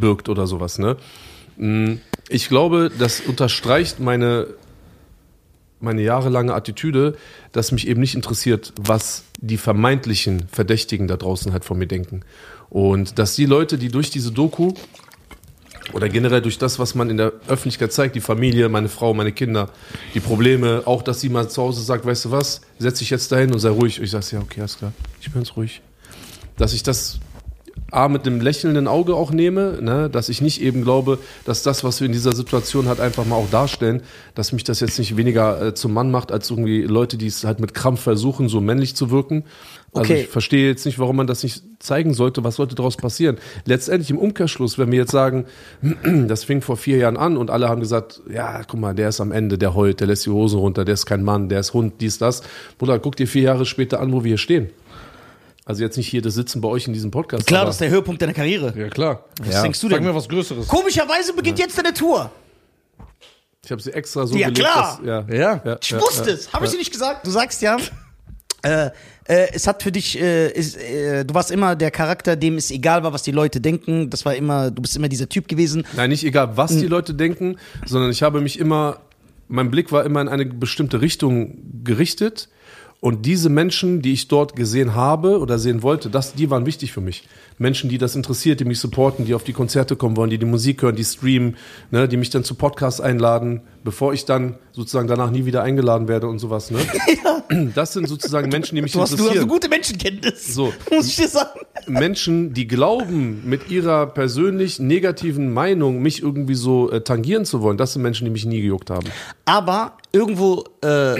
birgt oder sowas. Ne? Mm, Ich glaube, das unterstreicht meine meine jahrelange Attitüde, dass mich eben nicht interessiert, was die vermeintlichen Verdächtigen da draußen halt von mir denken. Und dass die Leute, die durch diese Doku Oder generell durch das, was man in der Öffentlichkeit zeigt, die Familie, meine Frau, meine Kinder, die Probleme, auch, dass sie mal zu Hause sagt, weißt du was, setz dich jetzt dahin und sei ruhig. Ich sage, ja, okay, alles klar, ich bin jetzt ruhig. Dass ich das A, mit einem lächelnden Auge auch nehme, ne, dass ich nicht eben glaube, dass das, was wir in dieser Situation halt einfach mal auch darstellen, dass mich das jetzt nicht weniger äh, zum Mann macht, als irgendwie Leute, die es halt mit Krampf versuchen, so männlich zu wirken. Also Okay. ich verstehe jetzt nicht, warum man das nicht zeigen sollte. Was sollte daraus passieren? Letztendlich im Umkehrschluss, wenn wir jetzt sagen, das fing vor vier Jahren an und alle haben gesagt, ja, guck mal, der ist am Ende, der heult, der lässt die Hose runter, der ist kein Mann, der ist Hund, dies, das. Bruder, guck dir vier Jahre später an, wo wir hier stehen. Also jetzt nicht hier das Sitzen bei euch in diesem Podcast. Klar, das ist der Höhepunkt deiner Karriere. Ja, klar. Was denkst du Sag denn? mir was Größeres. Komischerweise beginnt jetzt deine Tour. Ich habe sie extra so Ja, gelegt, klar. dass, ja, Ja. ja, Ich ja, wusste ja. es. Habe ich dir nicht gesagt? Du sagst ja. Äh, äh, es hat für dich, äh, ist, äh, du warst immer der Charakter, dem es egal war, was die Leute denken. Das war immer, du bist immer dieser Typ gewesen. Nein, nicht egal, was die Leute denken, sondern ich habe mich immer, mein Blick war immer in eine bestimmte Richtung gerichtet. Und diese Menschen, die ich dort gesehen habe oder sehen wollte, das, die waren wichtig für mich. Menschen, die das interessiert, die mich supporten, die auf die Konzerte kommen wollen, die die Musik hören, die streamen, ne, die mich dann zu Podcasts einladen, bevor ich dann sozusagen danach nie wieder eingeladen werde und sowas. Ne? Das sind sozusagen Menschen, die mich Du hast, du hast interessieren. eine gute Menschenkenntnis. So. Muss ich dir sagen. Menschen, die glauben, mit ihrer persönlich negativen Meinung mich irgendwie so äh, tangieren zu wollen, das sind Menschen, die mich nie gejuckt haben. Aber irgendwo äh,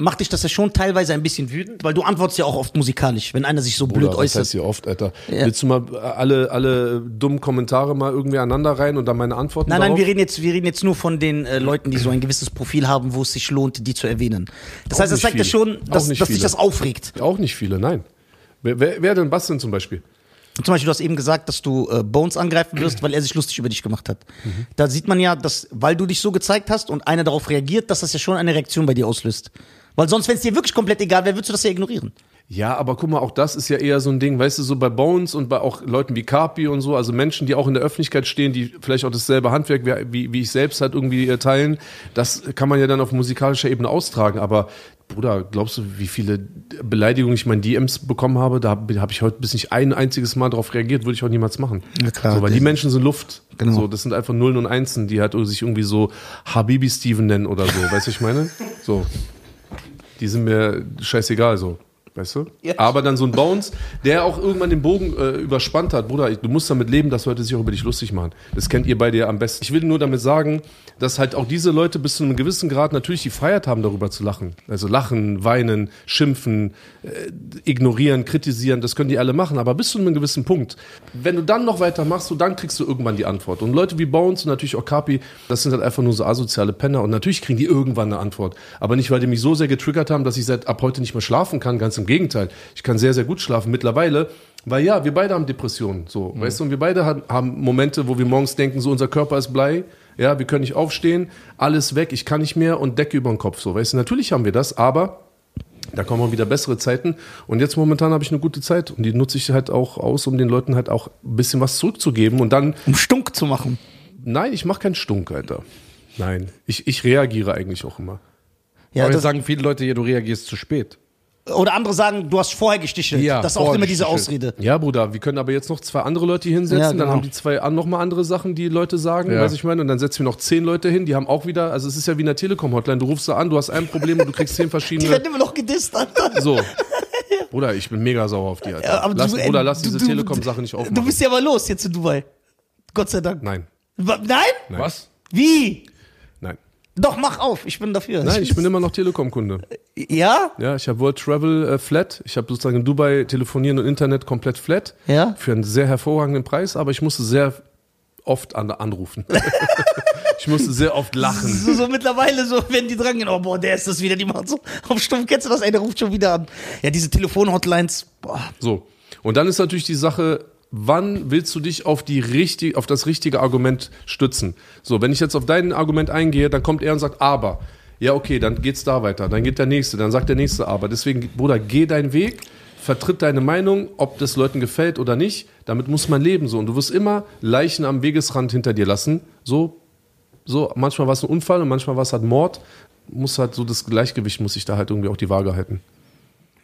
macht dich das ja schon teilweise ein bisschen wütend, weil du antwortest ja auch oft musikalisch, wenn einer sich so blöd Oder was äußert. heißt hier oft, Alter? Ja. Willst du mal alle, alle dummen Kommentare mal irgendwie aneinander rein und dann meine Antworten Nein, nein, darauf? wir reden jetzt, wir reden jetzt nur von den äh, Leuten, die so ein gewisses Profil haben, wo es sich lohnt, die zu erwähnen. Das Auch heißt, das zeigt ja viele. schon, Auch dass, dass dich das aufregt. Auch nicht viele, nein. Wer, wer, wer denn Bastian zum Beispiel? Zum Beispiel, du hast eben gesagt, dass du äh, Bones angreifen wirst, weil er sich lustig über dich gemacht hat. Mhm. Da sieht man ja, dass, weil du dich so gezeigt hast und einer darauf reagiert, dass das ja schon eine Reaktion bei dir auslöst. Weil sonst, wenn es dir wirklich komplett egal wäre, würdest du das ja ignorieren. Ja, aber guck mal, auch das ist ja eher so ein Ding, weißt du, so bei Bones und bei auch Leuten wie Carpi und so, also Menschen, die auch in der Öffentlichkeit stehen, die vielleicht auch dasselbe Handwerk wie, wie, wie ich selbst halt irgendwie äh, teilen, das kann man ja dann auf musikalischer Ebene austragen, aber Bruder, glaubst du, wie viele Beleidigungen ich meinen DMs bekommen habe? Da habe hab ich heute bis nicht ein einziges Mal darauf reagiert, würde ich auch niemals machen. Ja, klar. So, weil die Menschen sind Luft. Genau. So, das sind einfach Nullen und Einsen, die halt sich irgendwie so Habibi Steven nennen oder so, weißt du, was ich meine? So. Die sind mir scheißegal so. Weißt du? Ja. Aber dann so ein Bones, der auch irgendwann den Bogen äh, überspannt hat. Bruder, du musst damit leben, dass Leute sich auch über dich lustig machen. Das kennt ihr beide ja am besten. Ich will nur damit sagen, dass halt auch diese Leute bis zu einem gewissen Grad natürlich die Freiheit haben, darüber zu lachen. Also lachen, weinen, schimpfen, äh, ignorieren, kritisieren, das können die alle machen. Aber bis zu einem gewissen Punkt. Wenn du dann noch weiter machst, so dann kriegst du irgendwann die Antwort. Und Leute wie Bones und natürlich auch Kapi, das sind halt einfach nur so asoziale Penner. Und natürlich kriegen die irgendwann eine Antwort. Aber nicht, weil die mich so sehr getriggert haben, dass ich seit ab heute nicht mehr schlafen kann. Ganz im Gegenteil. Ich kann sehr, sehr gut schlafen mittlerweile. Weil ja, wir beide haben Depressionen, so, weißt du, und wir beide haben, haben Momente, wo wir morgens denken, so unser Körper ist Blei, ja, wir können nicht aufstehen, alles weg, ich kann nicht mehr und Decke über den Kopf, so, weißt du, natürlich haben wir das, aber da kommen auch wieder bessere Zeiten und jetzt momentan habe ich eine gute Zeit und die nutze ich halt auch aus, um den Leuten halt auch ein bisschen was zurückzugeben und dann, Um stunk zu machen. nein, ich mache keinen Stunk, Alter, nein, ich, ich reagiere eigentlich auch immer. Ja, Aber das, sagen viele Leute hier, du reagierst zu spät. Oder andere sagen, du hast vorher gestichelt. Ja, das ist auch immer diese. Ausrede. Ja, Bruder, wir können aber jetzt noch zwei andere Leute hier hinsetzen, Ja, genau. dann haben die zwei nochmal andere Sachen, die Leute sagen, Ja. weiß ich meine, und dann setzen wir noch zehn Leute hin, die haben auch wieder, also es ist ja wie in der Telekom-Hotline, du rufst da an, du hast ein Problem und du kriegst zehn Die verschiedene. werden immer noch gedisst, Alter. So. Bruder, ich bin mega sauer auf die, Alter. Ja, aber lass, du, Bruder, lass du- diese Telekom-Sache nicht aufmachen. Du bist ja aber los jetzt in Dubai. Gott sei Dank. Nein, Wa- Nein? Was? Wie? Doch, mach auf. Ich bin dafür. Nein, ich bin immer noch Telekom-Kunde. Ja? Ja, ich habe World Travel äh, flat. Ich habe sozusagen in Dubai telefonieren und Internet komplett flat. Ja? Für einen sehr hervorragenden Preis, aber ich musste sehr oft an, anrufen. ich musste sehr oft lachen. So, so mittlerweile, so, wenn die dran gehen, oh, boah, der ist das wieder, die machen so auf Stumm, kennst du das? Ey, der ruft schon wieder an. Ja, diese Telefon-Hotlines, boah. So. Und dann ist natürlich die Sache, wann willst du dich auf die richtig, auf das richtige Argument stützen? So, wenn ich jetzt auf dein Argument eingehe, dann kommt er und sagt, aber. Ja, okay, dann geht's da weiter. Dann geht der nächste, dann sagt der nächste aber. Deswegen, Bruder, geh deinen Weg, vertritt deine Meinung, ob das Leuten gefällt oder nicht. Damit muss man leben so. Und du wirst immer Leichen am Wegesrand hinter dir lassen. So, so, manchmal war es ein Unfall und manchmal war es halt Mord. Muss halt so das Gleichgewicht muss sich da halt irgendwie auch die Waage halten.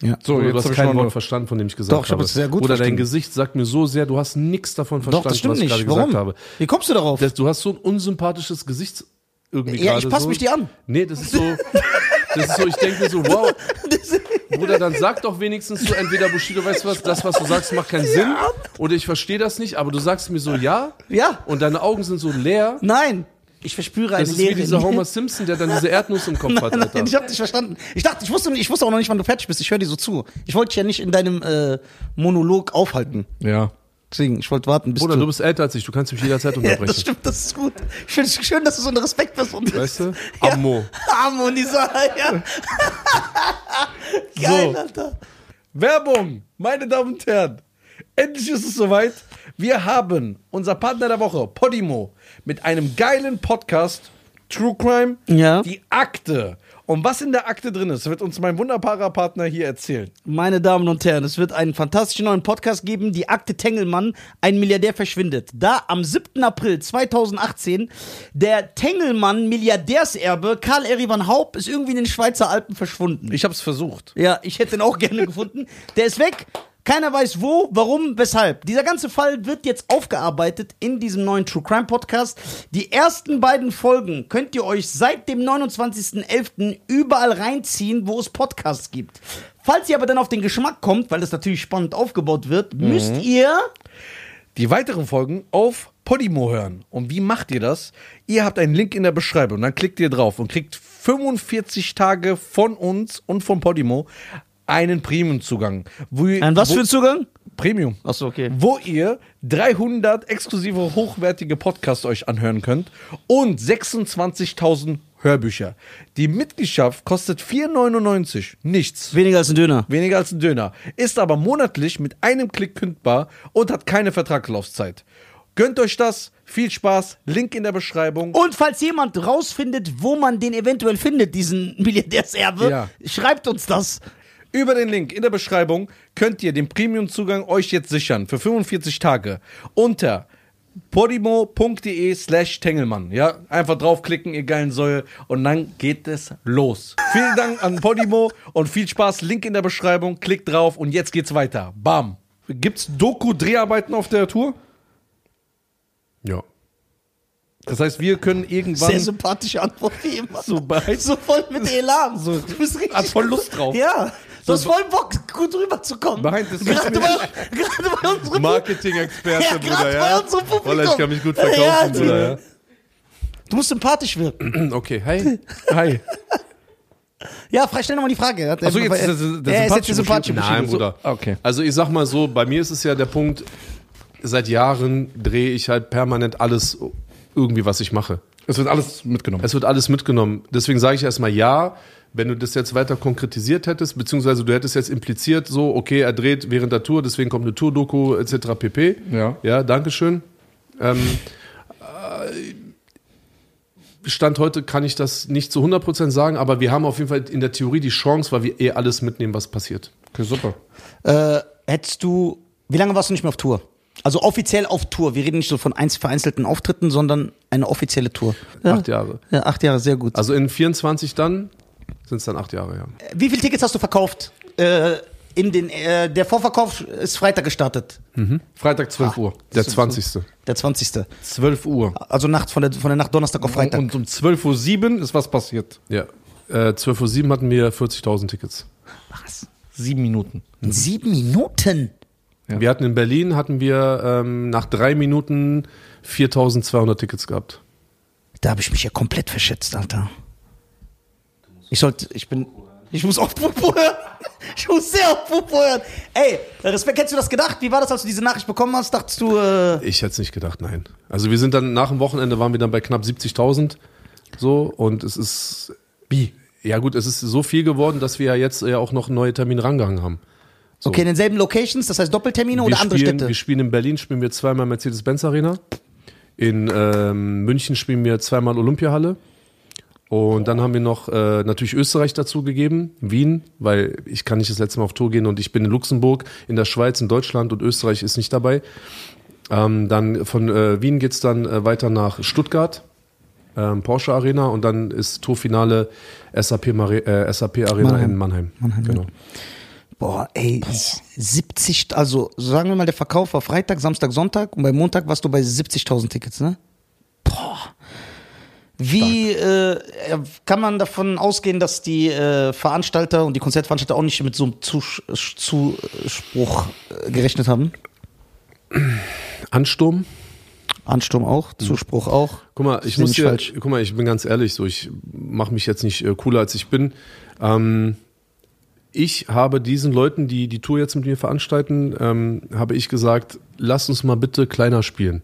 Ja. So, Oder jetzt du hast hab ich kein noch Wort verstanden, von dem ich gesagt Doch, ich hab habe. es sehr gut Oder dein verstanden. Gesicht sagt mir so sehr, du hast nichts davon Doch, verstanden, das stimmt was ich nicht. gerade Warum? gesagt habe. Wie kommst du darauf? Das, du hast so ein unsympathisches Gesicht irgendwie Ja, ich pass so. mich dir an. Nee, das ist so, das ist so, ich denke mir so, wow, Bruder, dann sag doch wenigstens so, entweder Bushido, weißt du was, das, was du sagst, macht keinen Sinn, oder ich verstehe das nicht, aber du sagst mir so, ja, Ja. und deine Augen sind so leer. Nein. Ich verspüre eine Das ist wie Leere. dieser in mir. Homer Simpson, der dann diese Erdnuss im Kopf hat, Nein, Alter. nein, ich hab dich verstanden. Ich dachte, ich wusste, ich wusste auch noch nicht, wann du fertig bist. Ich höre dir so zu. Ich wollte dich ja nicht in deinem äh, Monolog aufhalten. Ja. Deswegen, ich wollte warten, bis Bruder, du. du bist älter als ich, du kannst mich jederzeit ja, unterbrechen. das stimmt, das ist gut. Ich finde es schön, dass du so eine Respektperson bist. Weißt du? Ja. Ammo. Harmonisa, ja. Geil, So. Alter. Werbung, meine Damen und Herren. Endlich ist es soweit. Wir haben unser Partner der Woche, Podimo, mit einem geilen Podcast, True Crime, Ja. die Akte. Und was in der Akte drin ist, wird uns mein wunderbarer Partner hier erzählen. Meine Damen und Herren, es wird einen fantastischen neuen Podcast geben, die Akte Tengelmann, ein Milliardär verschwindet. Da am 7. April 2018 der Tengelmann Milliardärserbe Karl Erivan Haupt ist irgendwie in den Schweizer Alpen verschwunden. Ich habe es versucht. Ja, ich hätte ihn auch gerne gefunden. Der ist weg. Keiner weiß wo, warum, weshalb. Dieser ganze Fall wird jetzt aufgearbeitet in diesem neuen True Crime Podcast. Die ersten beiden Folgen könnt ihr euch seit dem 29.11. überall reinziehen, wo es Podcasts gibt. Falls ihr aber dann auf den Geschmack kommt, weil das natürlich spannend aufgebaut wird, müsst ihr Die weiteren Folgen auf Podimo hören. Und wie macht ihr das? Ihr habt einen Link in der Beschreibung, dann klickt ihr drauf und kriegt 45 Tage von uns und von Podimo einen Premium-Zugang. Ein was wo, für ein Zugang? Premium. Achso, okay. Wo ihr 300 exklusive, hochwertige Podcasts euch anhören könnt und 26.000 Hörbücher. Die Mitgliedschaft kostet 4,99. Nichts. Weniger als ein Döner. Weniger als ein Döner. Ist aber monatlich mit einem Klick kündbar und hat keine Vertragslaufzeit. Gönnt euch das. Viel Spaß. Link in der Beschreibung. Und falls jemand rausfindet, wo man den eventuell findet, diesen Milliardärserbe, Ja. schreibt uns das. Über den Link in der Beschreibung könnt ihr den Premium-Zugang euch jetzt sichern für 45 Tage unter podimo.de slash Tengelmann. Ja, einfach draufklicken, ihr geilen Säue, und dann geht es los. Vielen Dank an Podimo und viel Spaß. Link in der Beschreibung, klickt drauf und jetzt geht's weiter. Bam. Gibt's Doku-Dreharbeiten auf der Tour? Ja. Das heißt, wir können irgendwann. Sehr sympathische Antwort wie immer. So bei- so voll mit Elan. So- du bist richtig. Hast voll Lust drauf. Ja. Du hast voll Bock, gut rüberzukommen. Behind the Gerade scenes. bei, gerade bei unserem Marketing-Experte, Ja, Bruder, ja. bei ich kann mich gut verkaufen, ja, Bruder, ja. Du musst sympathisch wirken. Okay, hey. Hi. Ja, frei, stell nochmal die Frage. Hat er- Ach so, jetzt ist der- der er ist jetzt der sympathische. Nein. Bruder. Okay. Also ich sag mal so, bei mir ist es ja der Punkt, seit Jahren drehe ich halt permanent alles irgendwie, was ich mache. Es wird alles mitgenommen. Es wird alles mitgenommen. Deswegen sage ich erstmal ja. Wenn du das jetzt weiter konkretisiert hättest, beziehungsweise du hättest jetzt impliziert, so, okay, er dreht während der Tour, deswegen kommt eine Tour-Doku etc. pp. Ja. Ja, Dankeschön. Ähm, äh, Stand heute kann ich das nicht zu 100% sagen, aber wir haben auf jeden Fall in der Theorie die Chance, weil wir eh alles mitnehmen, was passiert. Okay, super. Äh, hättest du, wie lange warst du nicht mehr auf Tour? Also offiziell auf Tour. Wir reden nicht so von eins vereinzelten Auftritten, sondern eine offizielle Tour. Ja? Acht Jahre. Ja, acht Jahre, sehr gut. Also in 24 dann sind es dann acht Jahre, ja. Wie viele Tickets hast du verkauft? Äh, in den, äh, der Vorverkauf ist Freitag gestartet. Freitag 12 Uhr. Der 20. Der 20. 12 Uhr. Also Nacht von der, von der Nacht Donnerstag auf Freitag. Und um 12.07 Uhr ist was passiert. Ja. Äh, 12.07 Uhr hatten wir 40.000 Tickets. Was? Sieben Minuten. In sieben Minuten? Ja. Wir hatten in Berlin, hatten wir ähm, nach drei Minuten 4.200 Tickets gehabt. Da habe ich mich ja komplett verschätzt, Alter. Ich sollte, ich bin, ich muss auf Pupo hören. Ich muss sehr auf Pupo hören. Ey, Respekt, hättest du das gedacht? Wie war das, als du diese Nachricht bekommen hast? Dachtest du, äh, Ich hätte es nicht gedacht, nein. Also wir sind dann nach dem Wochenende waren wir dann bei knapp 70.000 so und es ist wie ja gut, es ist so viel geworden, dass wir ja jetzt ja auch noch neue Termine rangehangen haben. So. okay, in denselben Locations, das heißt Doppeltermine wir oder andere spielen, Städte? Wir spielen in Berlin, spielen wir zweimal Mercedes-Benz Arena. In ähm, München spielen wir zweimal Olympiahalle. Und dann haben wir noch äh, natürlich Österreich dazu gegeben, Wien, weil ich kann nicht das letzte Mal auf Tour gehen und ich bin in Luxemburg, in der Schweiz, in Deutschland und Österreich ist nicht dabei. Ähm, dann von äh, Wien geht's dann äh, weiter nach Stuttgart, ähm, Porsche Arena und dann ist Tourfinale SAP, Mare äh, SAP Arena Mannheim. in Mannheim. Mannheim, ja. genau. Boah, ey, 70, also sagen wir mal, der Verkauf war Freitag, Samstag, Sonntag und bei Montag warst du bei 70.000 Tickets, ne? Boah. Wie äh, kann man davon ausgehen, dass die äh, Veranstalter und die Konzertveranstalter auch nicht mit so einem Zus Zuspruch äh, gerechnet haben? Ansturm. Ansturm auch, Zuspruch auch. Guck mal, ich muss dir, falsch. guck mal, ich bin ganz ehrlich, so ich mache mich jetzt nicht äh, cooler als ich bin. Ähm, ich habe diesen Leuten, die die Tour jetzt mit mir veranstalten, ähm, habe ich gesagt, lass uns mal bitte kleiner spielen.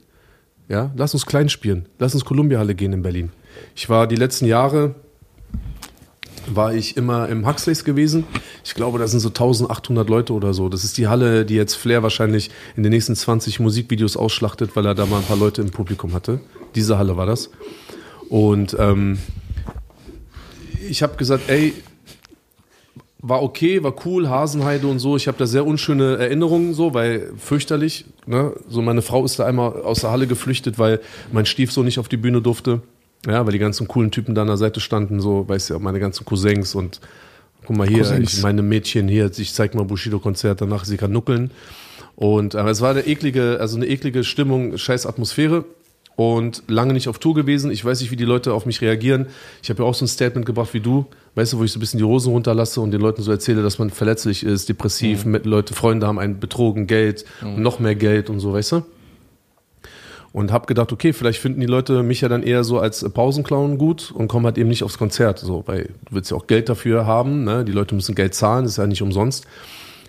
Ja, lass uns klein spielen. Lass uns Columbia-Halle gehen in Berlin. Ich war die letzten Jahre war ich immer im Huxleys gewesen. Ich glaube, da sind so 1800 Leute oder so. Das ist die Halle, die jetzt Flair wahrscheinlich in den nächsten 20 Musikvideos ausschlachtet, weil er da mal ein paar Leute im Publikum hatte. Diese Halle war das. Und ähm, ich habe gesagt, ey, war okay, war cool, Hasenheide und so. Ich habe da sehr unschöne Erinnerungen so, weil fürchterlich. Ne? So meine Frau ist da einmal aus der Halle geflüchtet, weil mein Stiefsohn nicht auf die Bühne durfte. Ja, weil die ganzen coolen Typen da an der Seite standen, so, weißt du, ja, meine ganzen Cousins und guck mal hier, ich, meine Mädchen hier, ich zeig mal Bushido-Konzert, danach sie kann nuckeln. Und äh, es war eine eklige, also eine eklige Stimmung, scheiß Atmosphäre und lange nicht auf Tour gewesen. Ich weiß nicht, wie die Leute auf mich reagieren. Ich habe ja auch so ein Statement gebracht wie du, weißt du, wo ich so ein bisschen die Hosen runterlasse und den Leuten so erzähle, dass man verletzlich ist, depressiv, mit Leute, Freunde haben einen betrogen, Geld und noch mehr Geld und so, weißt du? Und habe gedacht, okay, vielleicht finden die Leute mich ja dann eher so als Pausenclown gut und kommen halt eben nicht aufs Konzert, so, weil du willst ja auch Geld dafür haben, ne? Die Leute müssen Geld zahlen, das ist ja nicht umsonst.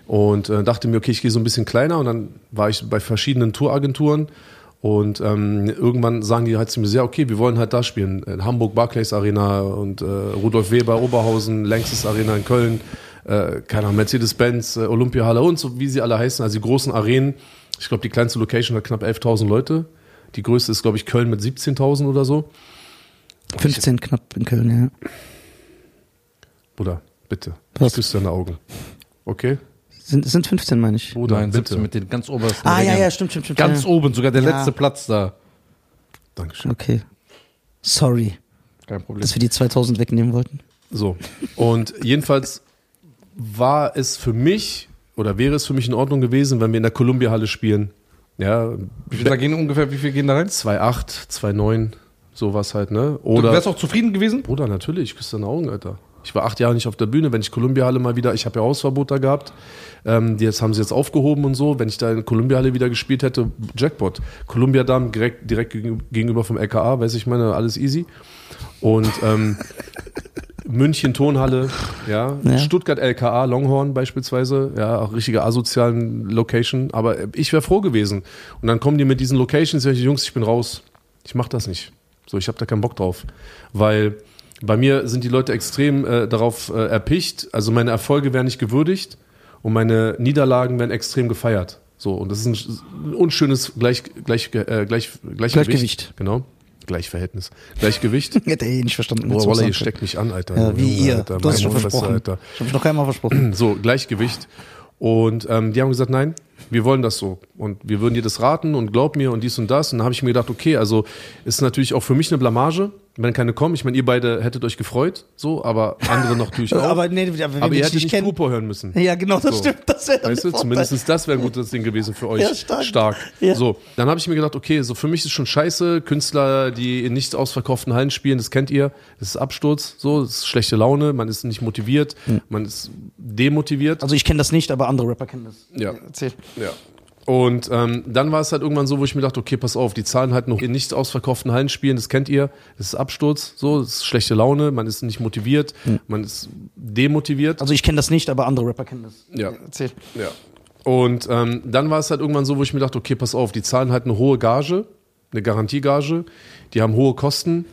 Und äh, dachte mir, okay, ich gehe so ein bisschen kleiner und dann war ich bei verschiedenen Touragenturen und ähm, irgendwann sagen die halt zu mir, ja, okay, wir wollen halt da spielen. In Hamburg Barclays Arena und äh, Rudolf Weber Oberhausen, Längstes Arena in Köln, äh, keine Ahnung, Mercedes-Benz, äh, Olympiahalle und so, wie sie alle heißen, also die großen Arenen. Ich glaube, die kleinste Location hat knapp 11.000 Leute. Die größte ist, glaube ich, Köln mit 17.000 oder so. 15 knapp in Köln, ja. Bruder, bitte. Was? Ich küsse deine Augen. Okay? Sind, sind 15, meine ich. Bruder, Nein, bitte. 17 mit den ganz obersten. Ah, ja, Rängen. ja, stimmt, stimmt, stimmt. Ganz ja. oben, sogar der Ja. letzte Platz da. Dankeschön. Okay. Sorry, Kein Problem. dass wir die 2000 wegnehmen wollten. So. Und jedenfalls war es für mich oder wäre es für mich in Ordnung gewesen, wenn wir in der Columbia-Halle spielen. Ja, Wie viel da gehen ungefähr, wie viel gehen da rein? 2,8, 2,9, sowas halt, ne? Du Oder. wärst auch zufrieden gewesen? Bruder, natürlich, ich küsse deine Augen, Alter. Ich war acht Jahre nicht auf der Bühne, wenn ich Columbia-Halle mal wieder, ich habe ja Hausverbot da gehabt, ähm, die jetzt haben sie jetzt aufgehoben und so, wenn ich da in Columbia-Halle wieder gespielt hätte, Jackpot. Columbia Damm direkt, direkt gegen- gegenüber vom LKA, weiß ich meine, alles easy. Und ähm, München Tonhalle, ja, Ja. Stuttgart LKA, Longhorn beispielsweise, ja, auch richtige asozialen Location, aber ich wäre froh gewesen. Und dann kommen die mit diesen Locations, ich, Jungs, ich bin raus. Ich mach das nicht. So, ich habe da keinen Bock drauf, weil bei mir sind die Leute extrem äh, darauf äh, erpicht, also meine Erfolge werden nicht gewürdigt und meine Niederlagen werden extrem gefeiert. So, und das ist ein, ein unschönes Gleich, Gleich, äh, Gleich, Gleichgewicht. Gleichgewicht. Genau. Gleichverhältnis. Gleichgewicht. Hätte eh nicht verstanden. Boah, du ihr steckt mich an, Alter. Ja, wie Junge, ihr. Alter, du hast schon versprochen. Alter. Ich habe noch einmal versprochen. So, Gleichgewicht. Und ähm, die haben gesagt, nein, wir wollen das so. Und wir würden dir das raten und glaub mir und dies und das. Und dann habe ich mir gedacht, okay, also ist natürlich auch für mich eine Blamage, wenn keine kommen. Ich meine, ihr beide hättet euch gefreut, so, aber andere noch natürlich auch. Aber nee, aber aber ihr hättet nicht kennen. Purpur hören müssen. Ja, genau, das So. stimmt. Das wäre Weißt du, zumindest das wäre ein gutes Ding gewesen für euch. Ja, stark. Ja. So, dann habe ich mir gedacht, okay, so für mich ist schon scheiße. Künstler, die in nicht ausverkauften Hallen spielen, das kennt ihr. Das ist Absturz, so, das ist schlechte Laune, man ist nicht motiviert, man ist demotiviert. Also ich kenne das nicht, aber andere Rapper kennen das. Ja. Erzähl. Ja. Und ähm, dann war es halt irgendwann so, wo ich mir dachte, okay, pass auf, die zahlen halt noch in nicht ausverkauften Hallen spielen, das kennt ihr, das ist Absturz, so, das ist schlechte Laune, man ist nicht motiviert, man ist demotiviert. Also ich kenne das nicht, aber andere Rapper kennen das. Ja. Erzähl. Ja. Und ähm, dann war es halt irgendwann so, wo ich mir dachte, okay, pass auf, die zahlen halt eine hohe Gage, eine Garantiegage, die haben hohe Kosten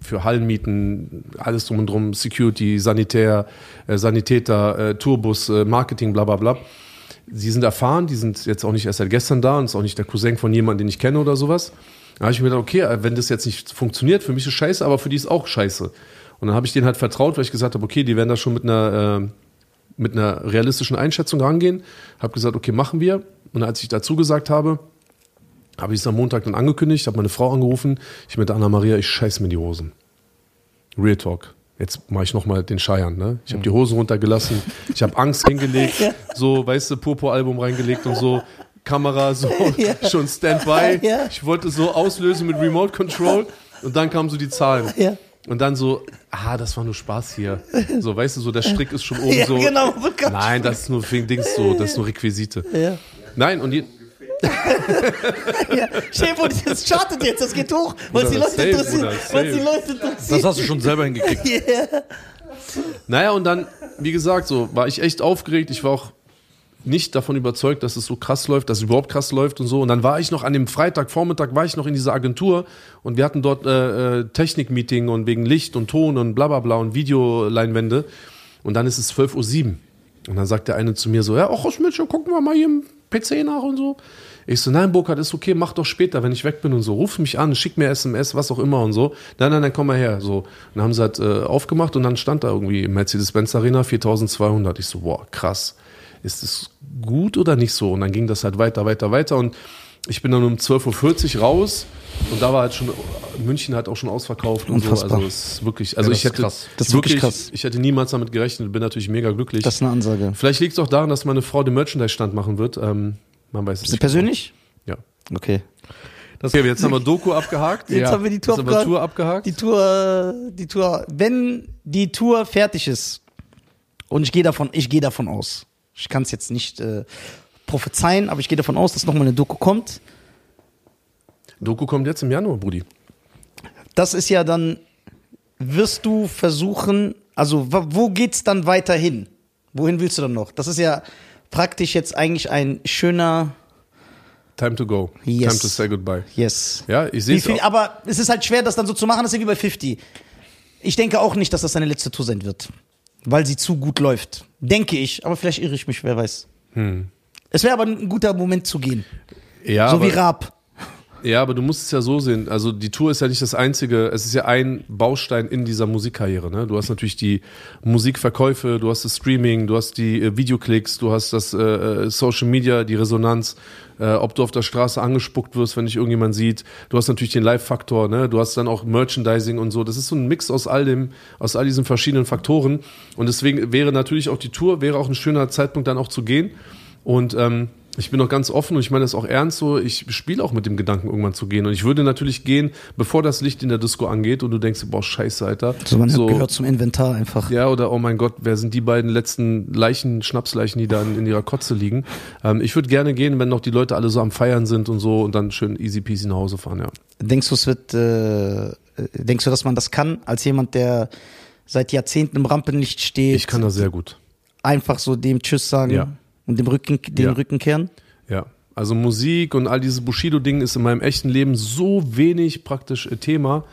für Hallenmieten, alles drum und drum, Security, Sanitär, äh, Sanitäter, äh, Tourbus, äh, Marketing, bla bla bla. Sie sind erfahren, die sind jetzt auch nicht erst seit gestern da und ist auch nicht der Cousin von jemandem, den ich kenne oder sowas. Da habe ich mir gedacht, okay, äh, wenn das jetzt nicht funktioniert, für mich ist scheiße, aber für die ist auch scheiße. Und dann habe ich denen halt vertraut, weil ich gesagt habe, okay, die werden da schon mit einer, äh, mit einer realistischen Einschätzung rangehen. Habe gesagt, okay, machen wir. Und als ich dazu gesagt habe, habe ich es am Montag dann angekündigt, habe meine Frau angerufen. Ich meinte, Anna Maria, ich scheiß mir die Hosen. Real Talk. Jetzt mache ich nochmal den Scheiern, ne? Ich habe die Hosen runtergelassen, ich habe Angst hingelegt, so, weißt du, Popo-Album reingelegt und so, Kamera so, Ja. schon Standby. Ja. Ich wollte so auslösen mit Remote Control und dann kamen so die Zahlen. Ja. Und dann so, ah, das war nur Spaß hier. So, weißt du, so der Strick ist schon oben Ja, so. genau. Nein, das ist nur Dings so, das ist nur Requisite. Ja. Nein, und die, Ja. Vor, das chartet jetzt, das geht hoch, weil es die Leute interessiert. Es die. Leute Das interessiert. hast du schon selber hingekriegt. Yeah. Naja, und dann, wie gesagt, so war ich echt aufgeregt. Ich war auch nicht davon überzeugt, dass es so krass läuft, dass es überhaupt krass läuft und so. Und dann war ich noch an dem Freitagvormittag, war ich noch in dieser Agentur und wir hatten dort äh, äh, Technikmeeting und wegen Licht und Ton und bla bla bla und Videoleinwände. Und dann ist es 12.07 Uhr. Und dann sagt der eine zu mir so, ja, ach, Mitchell, gucken wir mal hier im PC nach und so. Ich so, nein, Burkhard, ist okay, mach doch später, wenn ich weg bin und so. Ruf mich an, schick mir SMS, was auch immer und so. Nein, nein, nein, komm mal her. So. Und dann haben sie halt äh, aufgemacht und dann stand da irgendwie Mercedes-Benz Arena 4200. Ich so, boah, krass. Ist das gut oder nicht so? Und dann ging das halt weiter, weiter, weiter. Und ich bin dann um 12.40 Uhr raus und da war halt schon, München hat auch schon ausverkauft und Unfassbar. so. Also es ist wirklich, also Ja, ich hätte krass. Das ist wirklich krass. Ich hätte niemals damit gerechnet, bin natürlich mega glücklich. Das ist eine Ansage. Vielleicht liegt es auch daran, dass meine Frau den Merchandise-Stand machen wird. Ähm, man weiß es nicht. Persönlich? Ja. Okay. Okay, jetzt haben wir Doku abgehakt. Jetzt haben wir die Tour Jetzt haben wir abgehakt. Tour abgehakt. Die Tour, die Tour, wenn die Tour fertig ist, und ich gehe davon, ich gehe davon aus, ich kann es jetzt nicht äh, prophezeien, aber ich gehe davon aus, dass nochmal eine Doku kommt. Doku kommt jetzt im Januar, Brudi. Das ist ja dann, wirst du versuchen, also wo geht's dann weiter hin? Wohin willst du dann noch? Das ist ja praktisch jetzt eigentlich ein schöner Time to go. Yes. Time to say goodbye. Yes. Ja, ich sehe es aber es ist halt schwer, das dann so zu machen, das ist wie bei 50. Ich denke auch nicht, dass das seine letzte Tour sein wird. Weil sie zu gut läuft. Denke ich, aber vielleicht irre ich mich, wer weiß. Es wäre aber ein guter Moment zu gehen. Ja, so wie Raab. Ja, aber du musst es ja so sehen. Also die Tour ist ja nicht das einzige, es ist ja ein Baustein in dieser Musikkarriere. Ne? Du hast natürlich die Musikverkäufe, du hast das Streaming, du hast die äh, Videoklicks, du hast das äh, äh, Social Media, die Resonanz, äh, ob du auf der Straße angespuckt wirst, wenn dich irgendjemand sieht. Du hast natürlich den Live-Faktor, ne? du hast dann auch Merchandising und so. Das ist so ein Mix aus all dem, aus all diesen verschiedenen Faktoren. Und deswegen wäre natürlich auch die Tour, wäre auch ein schöner Zeitpunkt dann auch zu gehen. Und ähm, ich bin noch ganz offen und ich meine das auch ernst so. Ich spiele auch mit dem Gedanken, irgendwann zu gehen. Und ich würde natürlich gehen, bevor das Licht in der Disco angeht und du denkst, boah, scheiße, Alter. So, man gehört zum Inventar einfach. Ja, oder oh mein Gott, wer sind die beiden letzten Leichen, Schnapsleichen, die da in, in ihrer Kotze liegen? Ähm, ich würde gerne gehen, wenn noch die Leute alle so am Feiern sind und so und dann schön easy peasy nach Hause fahren, ja. Denkst du, es wird, äh, denkst du, dass man das kann, als jemand, der seit Jahrzehnten im Rampenlicht steht? Ich kann das sehr gut. Einfach so dem Tschüss sagen Ja. Und dem Rücken, den Ja. Rücken kehren? Ja. Also Musik und all dieses Bushido-Ding ist in meinem echten Leben so wenig praktisch äh, Thema,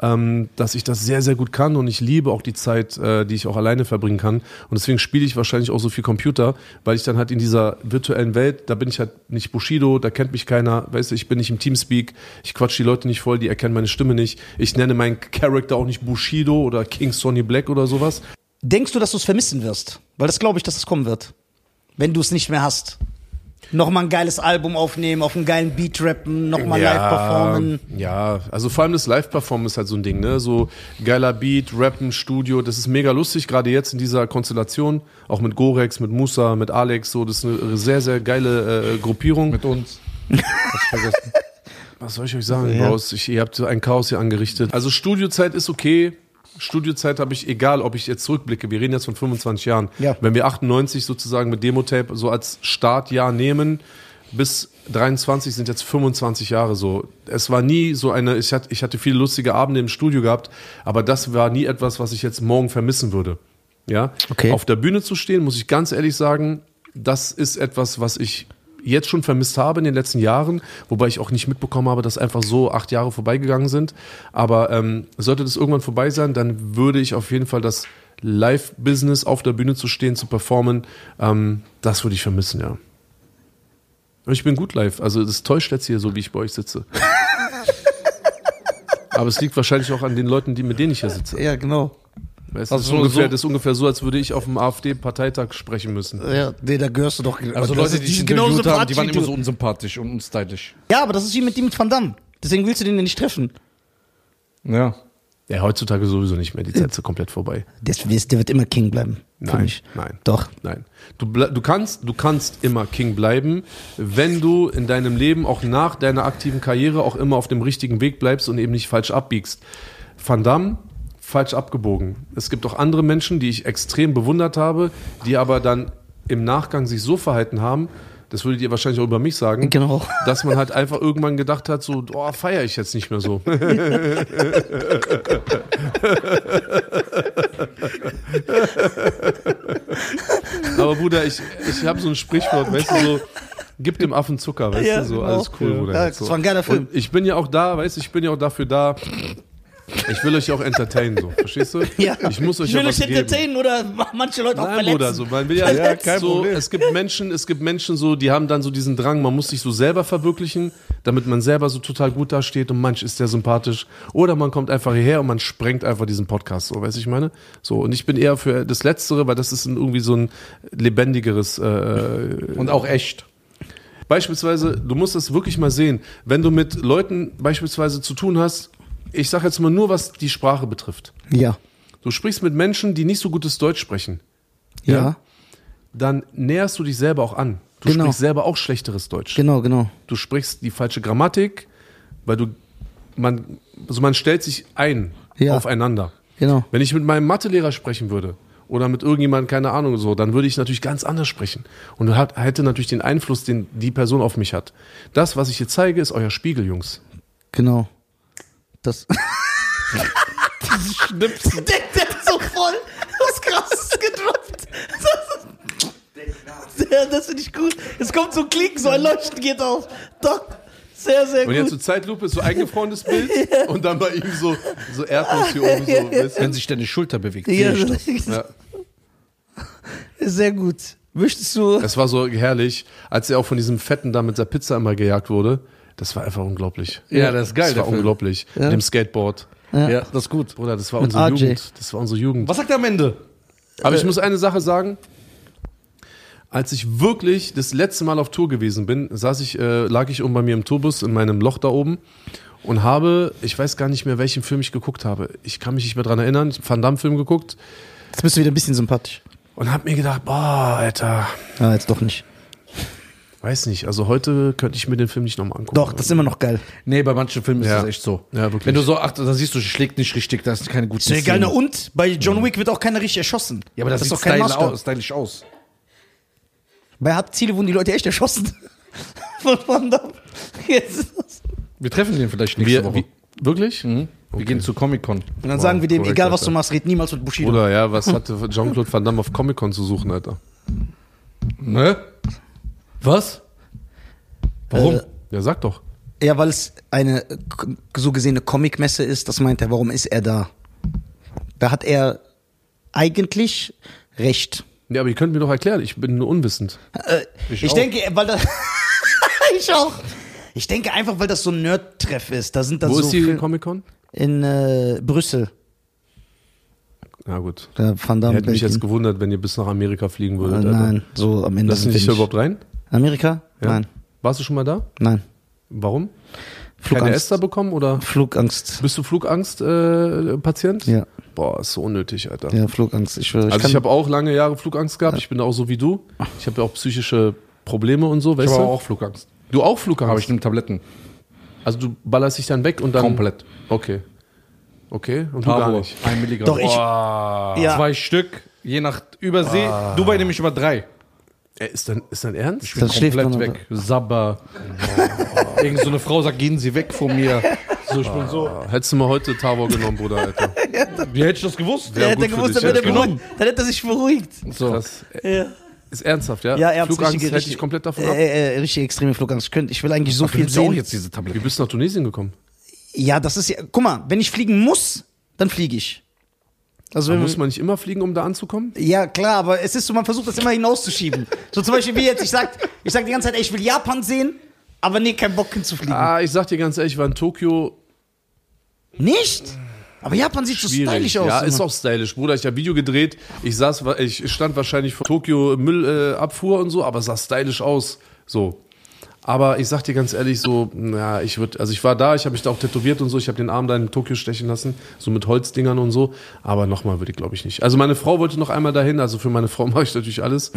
ähm, dass ich das sehr, sehr gut kann und ich liebe auch die Zeit, äh, die ich auch alleine verbringen kann. Und deswegen spiele ich wahrscheinlich auch so viel Computer, weil ich dann halt in dieser virtuellen Welt, da bin ich halt nicht Bushido, da kennt mich keiner, weißt du, ich bin nicht im Teamspeak, ich quatsch die Leute nicht voll, die erkennen meine Stimme nicht. Ich nenne meinen Charakter auch nicht Bushido oder King Sonny Black oder sowas. Denkst du, dass du es vermissen wirst? Weil das glaube ich, dass es kommen wird. Wenn du es nicht mehr hast. Nochmal ein geiles Album aufnehmen, auf einen geilen Beat rappen, nochmal live performen. Ja, also vor allem das Live-Performen ist halt so ein Ding, ne? So geiler Beat, Rappen, Studio, das ist mega lustig, gerade jetzt in dieser Konstellation, auch mit Gorex, mit Musa, mit Alex, so, das ist eine sehr, sehr geile äh, Gruppierung. Mit uns. Hast vergessen. Was soll ich euch sagen, Ja. Bros? Ich, ihr habt so ein Chaos hier angerichtet. Also Studiozeit ist okay. Studiozeit habe ich, egal ob ich jetzt zurückblicke, wir reden jetzt von 25 Jahren. Ja. Wenn wir 98 sozusagen mit Demotape so als Startjahr nehmen, bis 23 sind jetzt 25 Jahre so. Es war nie so eine, ich hatte, ich hatte viele lustige Abende im Studio gehabt, aber das war nie etwas, was ich jetzt morgen vermissen würde. Ja. Okay. Auf der Bühne zu stehen, muss ich ganz ehrlich sagen, das ist etwas, was ich jetzt schon vermisst habe in den letzten Jahren, wobei ich auch nicht mitbekommen habe, dass einfach so acht Jahre vorbeigegangen sind. Aber ähm, sollte das irgendwann vorbei sein, dann würde ich auf jeden Fall das Live-Business auf der Bühne zu stehen, zu performen, ähm, das würde ich vermissen, ja. Und ich bin gut live, also das täuscht jetzt hier so, wie ich bei euch sitze. Aber es liegt wahrscheinlich auch an den Leuten, die, mit denen ich hier sitze. Ja, genau. Du, Also das, ist ungefähr, so- das ist ungefähr so, als würde ich auf dem AfD-Parteitag sprechen müssen. Ja, nee, da gehörst du doch. Also Leute, die sind genauso interviewt haben, die waren immer so unsympathisch und unstylisch. Ja, aber das ist wie mit dem mit Van Damme. Deswegen willst du den ja nicht treffen. Ja. Ja, heutzutage sowieso nicht mehr. Die Zeit ist komplett vorbei. Das, der wird immer King bleiben. Nein, mich. nein. Doch. Nein. Du, du, kannst, du kannst immer King bleiben, wenn du in deinem Leben auch nach deiner aktiven Karriere auch immer auf dem richtigen Weg bleibst und eben nicht falsch abbiegst. Van Damme, falsch abgebogen. Es gibt auch andere Menschen, die ich extrem bewundert habe, die aber dann im Nachgang sich so verhalten haben, das würdet ihr wahrscheinlich auch über mich sagen, Genau. dass man halt einfach irgendwann gedacht hat, so, oh, feiere ich jetzt nicht mehr so. Aber Bruder, ich, ich habe so ein Sprichwort, weißt du, so, gib dem Affen Zucker, weißt Ja, du, so, genau. alles cool, Bruder. Ja, so. das war ein geiler Film. Und ich bin ja auch da, weißt du, ich bin ja auch dafür da, ich will euch auch entertainen, so, verstehst du? Ja. Ich muss euch ich will ja euch was geben. entertainen oder manche Leute auch Nein, verletzen. Bruder, so, man will ja, Ja, kein so, Problem. es gibt Menschen, es gibt Menschen so, die haben dann so diesen Drang, man muss sich so selber verwirklichen, damit man selber so total gut dasteht und manch ist der sympathisch. Oder man kommt einfach hierher und man sprengt einfach diesen Podcast, so, weißt du, ich meine? So, und ich bin eher für das Letztere, weil das ist irgendwie so ein lebendigeres, äh, Und auch echt. Beispielsweise, du musst es wirklich mal sehen, wenn du mit Leuten beispielsweise zu tun hast, ich sag jetzt mal nur, was die Sprache betrifft. Ja. Du sprichst mit Menschen, die nicht so gutes Deutsch sprechen Ja. dann näherst du dich selber auch an. Du Genau. sprichst selber auch schlechteres Deutsch. Genau, genau. Du sprichst die falsche Grammatik, weil du man also man stellt sich ein Ja. aufeinander. Genau. Wenn ich mit meinem Mathelehrer sprechen würde oder mit irgendjemandem, keine Ahnung, so, dann würde ich natürlich ganz anders sprechen. Und hat, hätte natürlich den Einfluss, den die Person auf mich hat. Das, was ich hier zeige, ist euer Spiegel, Jungs. Genau. Das. Schnipsen. der, der hat so voll was krasses gedroppt. Ja, das finde ich gut. Es kommt so ein Klicken, so ein Leuchten geht auf. Doch. Sehr, sehr Und jetzt gut. so Zeitlupe, so eingefrorenes Bild und dann bei ihm so, so Erdnuss hier oben, so? Wenn sich deine Schulter bewegt, Ja, das. Ja. Sehr gut. Möchtest du. Es war so herrlich, als er auch von diesem Fetten da mit der Pizza immer gejagt wurde. Das war einfach unglaublich. Ja, das ist geil, Das war Film. unglaublich. Mit dem Skateboard. Ja. das ist gut. Bruder, das war Mit unsere RJ. Jugend. Das war unsere Jugend. Was sagt er am Ende? Aber ich muss eine Sache sagen. Als ich wirklich das letzte Mal auf Tour gewesen bin, saß ich, äh, lag ich oben bei mir im Tourbus in meinem Loch da oben und habe, ich weiß gar nicht mehr, welchen Film ich geguckt habe. Ich kann mich nicht mehr dran erinnern. Ich habe einen Van Damme-Film geguckt Jetzt bist du wieder ein bisschen sympathisch. und habe mir gedacht, boah, Alter, Ja, jetzt doch nicht. Weiß nicht. Also heute könnte ich mir den Film nicht nochmal angucken. Doch, das ist immer noch geil. Nee, bei manchen Filmen ist Ja. das echt so. Ja, wirklich. Wenn du so achtest, dann siehst du, schlägt nicht richtig, da ist keine gute Ist ja egal, na und? Bei John Wick wird auch keiner richtig erschossen. Ja, aber das, ist doch kein stylisch Maßstab. aus, stylisch aus. Bei Hart Ziele wurden die Leute echt erschossen. Von Van Damme. Jetzt ist das- Wir treffen den vielleicht nächste wir, Woche. wie, wirklich? Mhm. Wir gehen zu Comic-Con. Und dann sagen wir dem, korrekt, egal was Alter. du machst, red niemals mit Bushido. Oder ja, was hatte Jean-Claude Van Damme auf Comic-Con zu suchen, Alter? Ne? Was? Warum? Äh, Ja, sag doch. Ja, weil es eine äh, so gesehene Comicmesse ist, das meint er, warum ist er da? Da hat er eigentlich recht. Ja, aber ihr könnt mir doch erklären, ich bin nur unwissend. Äh, ich auch. denke, weil das. ich auch. Ich denke einfach, weil das so ein Nerd-Treff ist. Da sind dann Wo so ist die Comic-Con? in äh, Brüssel. Na gut. Da Van Damme. Hätte mich jetzt gewundert, wenn ihr bis nach Amerika fliegen äh, würdet. Alter. nein, so am Ende. Lassen sind dich da überhaupt rein? Amerika? Ja. Nein, Warst du schon mal da? nein. Warum? Keine Flugangst. Esther bekommen oder Flugangst. bist du Flugangst-Patient? Äh? Ja, Boah, ist so unnötig, Alter. ja, Flugangst. Ich, schwöre, ich also kann- ich habe auch lange Jahre Flugangst gehabt. Ich bin auch so wie du. Ich habe ja auch psychische Probleme und so, Ich weißt habe du? aber auch Flugangst. Du auch Flugangst? Aber ich nehme Tabletten. Also du ballerst dich dann weg und dann... Komplett. Okay. Okay, und du gar nicht. ein Milligramm. Doch, ich. Boah. Ja. Zwei Stück, je nach Übersee. Ah. Dubai nehme ich immer drei. Ey, ist dein, ist dein Ernst? Ich bin Dann schläft komplett weg. Sabber. Irgend so eine Frau sagt, gehen Sie weg von mir. So, ich bin so. Hättest du mal heute Tavor genommen, Bruder, Alter. Wie hätte ich das gewusst? Der Ja, hätte gewusst, dann wäre ja. er beruhigt. Dann hätte er sich beruhigt. So. Krass. Ja, Ist ernsthaft, ja? ja ernst, Flugangst richtig- dich komplett davon ab. Äh, äh, richtig extreme Flugangst. Ich, könnte, ich will eigentlich so Du viel nimmst ja auch sehen. jetzt diese Wie Tabletten. bist du nach Tunesien gekommen? Ja, das ist ja. Guck mal, wenn ich fliegen muss, dann fliege ich. Also Muss man nicht immer fliegen, um da anzukommen? ja, klar, aber es ist so, man versucht das immer hinauszuschieben. so zum Beispiel wie jetzt, ich sag, ich sag die ganze Zeit, ey, ich will Japan sehen, aber nee, kein Bock hinzufliegen. Ah, ich sag dir ganz ehrlich, ich war in Tokio Nicht? Aber Japan sieht so schwierig. stylisch aus. ja, ist immer. auch stylisch. Bruder, ich habe Video gedreht. Ich saß, ich stand wahrscheinlich vor Tokio Müllabfuhr äh, und so, aber es sah stylisch aus. So. Aber ich sag dir ganz ehrlich, so, ja, ich würde, also ich war da, ich habe mich da auch tätowiert und so, ich habe den Arm da in Tokio stechen lassen, so mit Holzdingern und so. Aber nochmal würde ich, glaube ich, nicht. Also meine Frau wollte noch einmal dahin, also für meine Frau mache ich natürlich alles.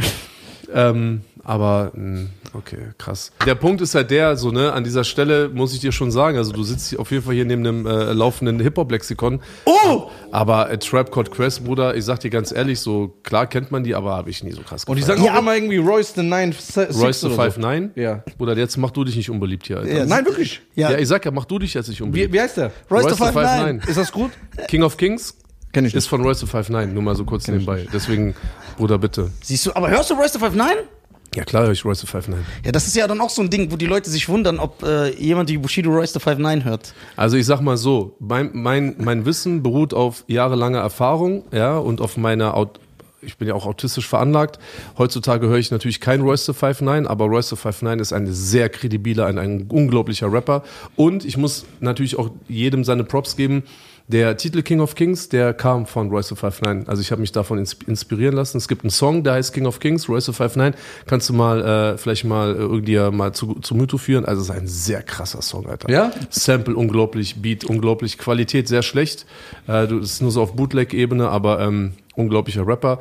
Ähm, aber mh, okay, krass. Der Punkt ist halt der, so ne, an dieser Stelle muss ich dir schon sagen, also du sitzt auf jeden Fall hier neben einem äh, laufenden Hip-Hop-Lexikon. Oh! Aber äh, Trap Called Quest, Bruder, ich sag dir ganz ehrlich, so klar kennt man die, aber habe ich nie so krass Und die gefeiert. sagen Ja. auch immer irgendwie Royce the Nine Six Royce the Five so. Nine? Ja. Bruder, jetzt mach du dich nicht unbeliebt hier, Alter. Ja, Nein, wirklich. Ja, Ja, ich sag ja, mach du dich jetzt nicht unbeliebt. Wie, wie heißt der? Royce the Five Nine. Ist das gut? King of Kings Kenn ich ist von Royce the Five Nine, nur mal so kurz nebenbei. Deswegen, Bruder, bitte. Siehst du, aber hörst du Royce the Five Nine? Ja, klar höre ich Royce the Five Nine. Ja, das ist ja dann auch so ein Ding, wo die Leute sich wundern, ob äh, jemand die Bushido Royce the Five Nine hört. Also ich sag mal so, mein, mein, mein Wissen beruht auf jahrelanger Erfahrung, ja, und auf meiner Aut ich bin ja auch autistisch veranlagt. Heutzutage höre ich natürlich kein Royce the Five Nine, aber Royce the Five Nine ist ein sehr kredibiler, ein, ein unglaublicher Rapper. Und ich muss natürlich auch jedem seine Props geben. Der Titel King of Kings, der kam von Royce the Five Nine. Also ich habe mich davon ins inspirieren lassen. Es gibt einen Song, der heißt King of Kings, Royce the Five Nine. Kannst du mal äh, vielleicht mal äh, irgendwie mal zu, zu Mytho führen. Also es ist ein sehr krasser Song, Alter. Ja? Sample unglaublich, Beat unglaublich, Qualität sehr schlecht. Äh, du, das ist nur so auf Bootleg-Ebene, aber ähm, unglaublicher Rapper.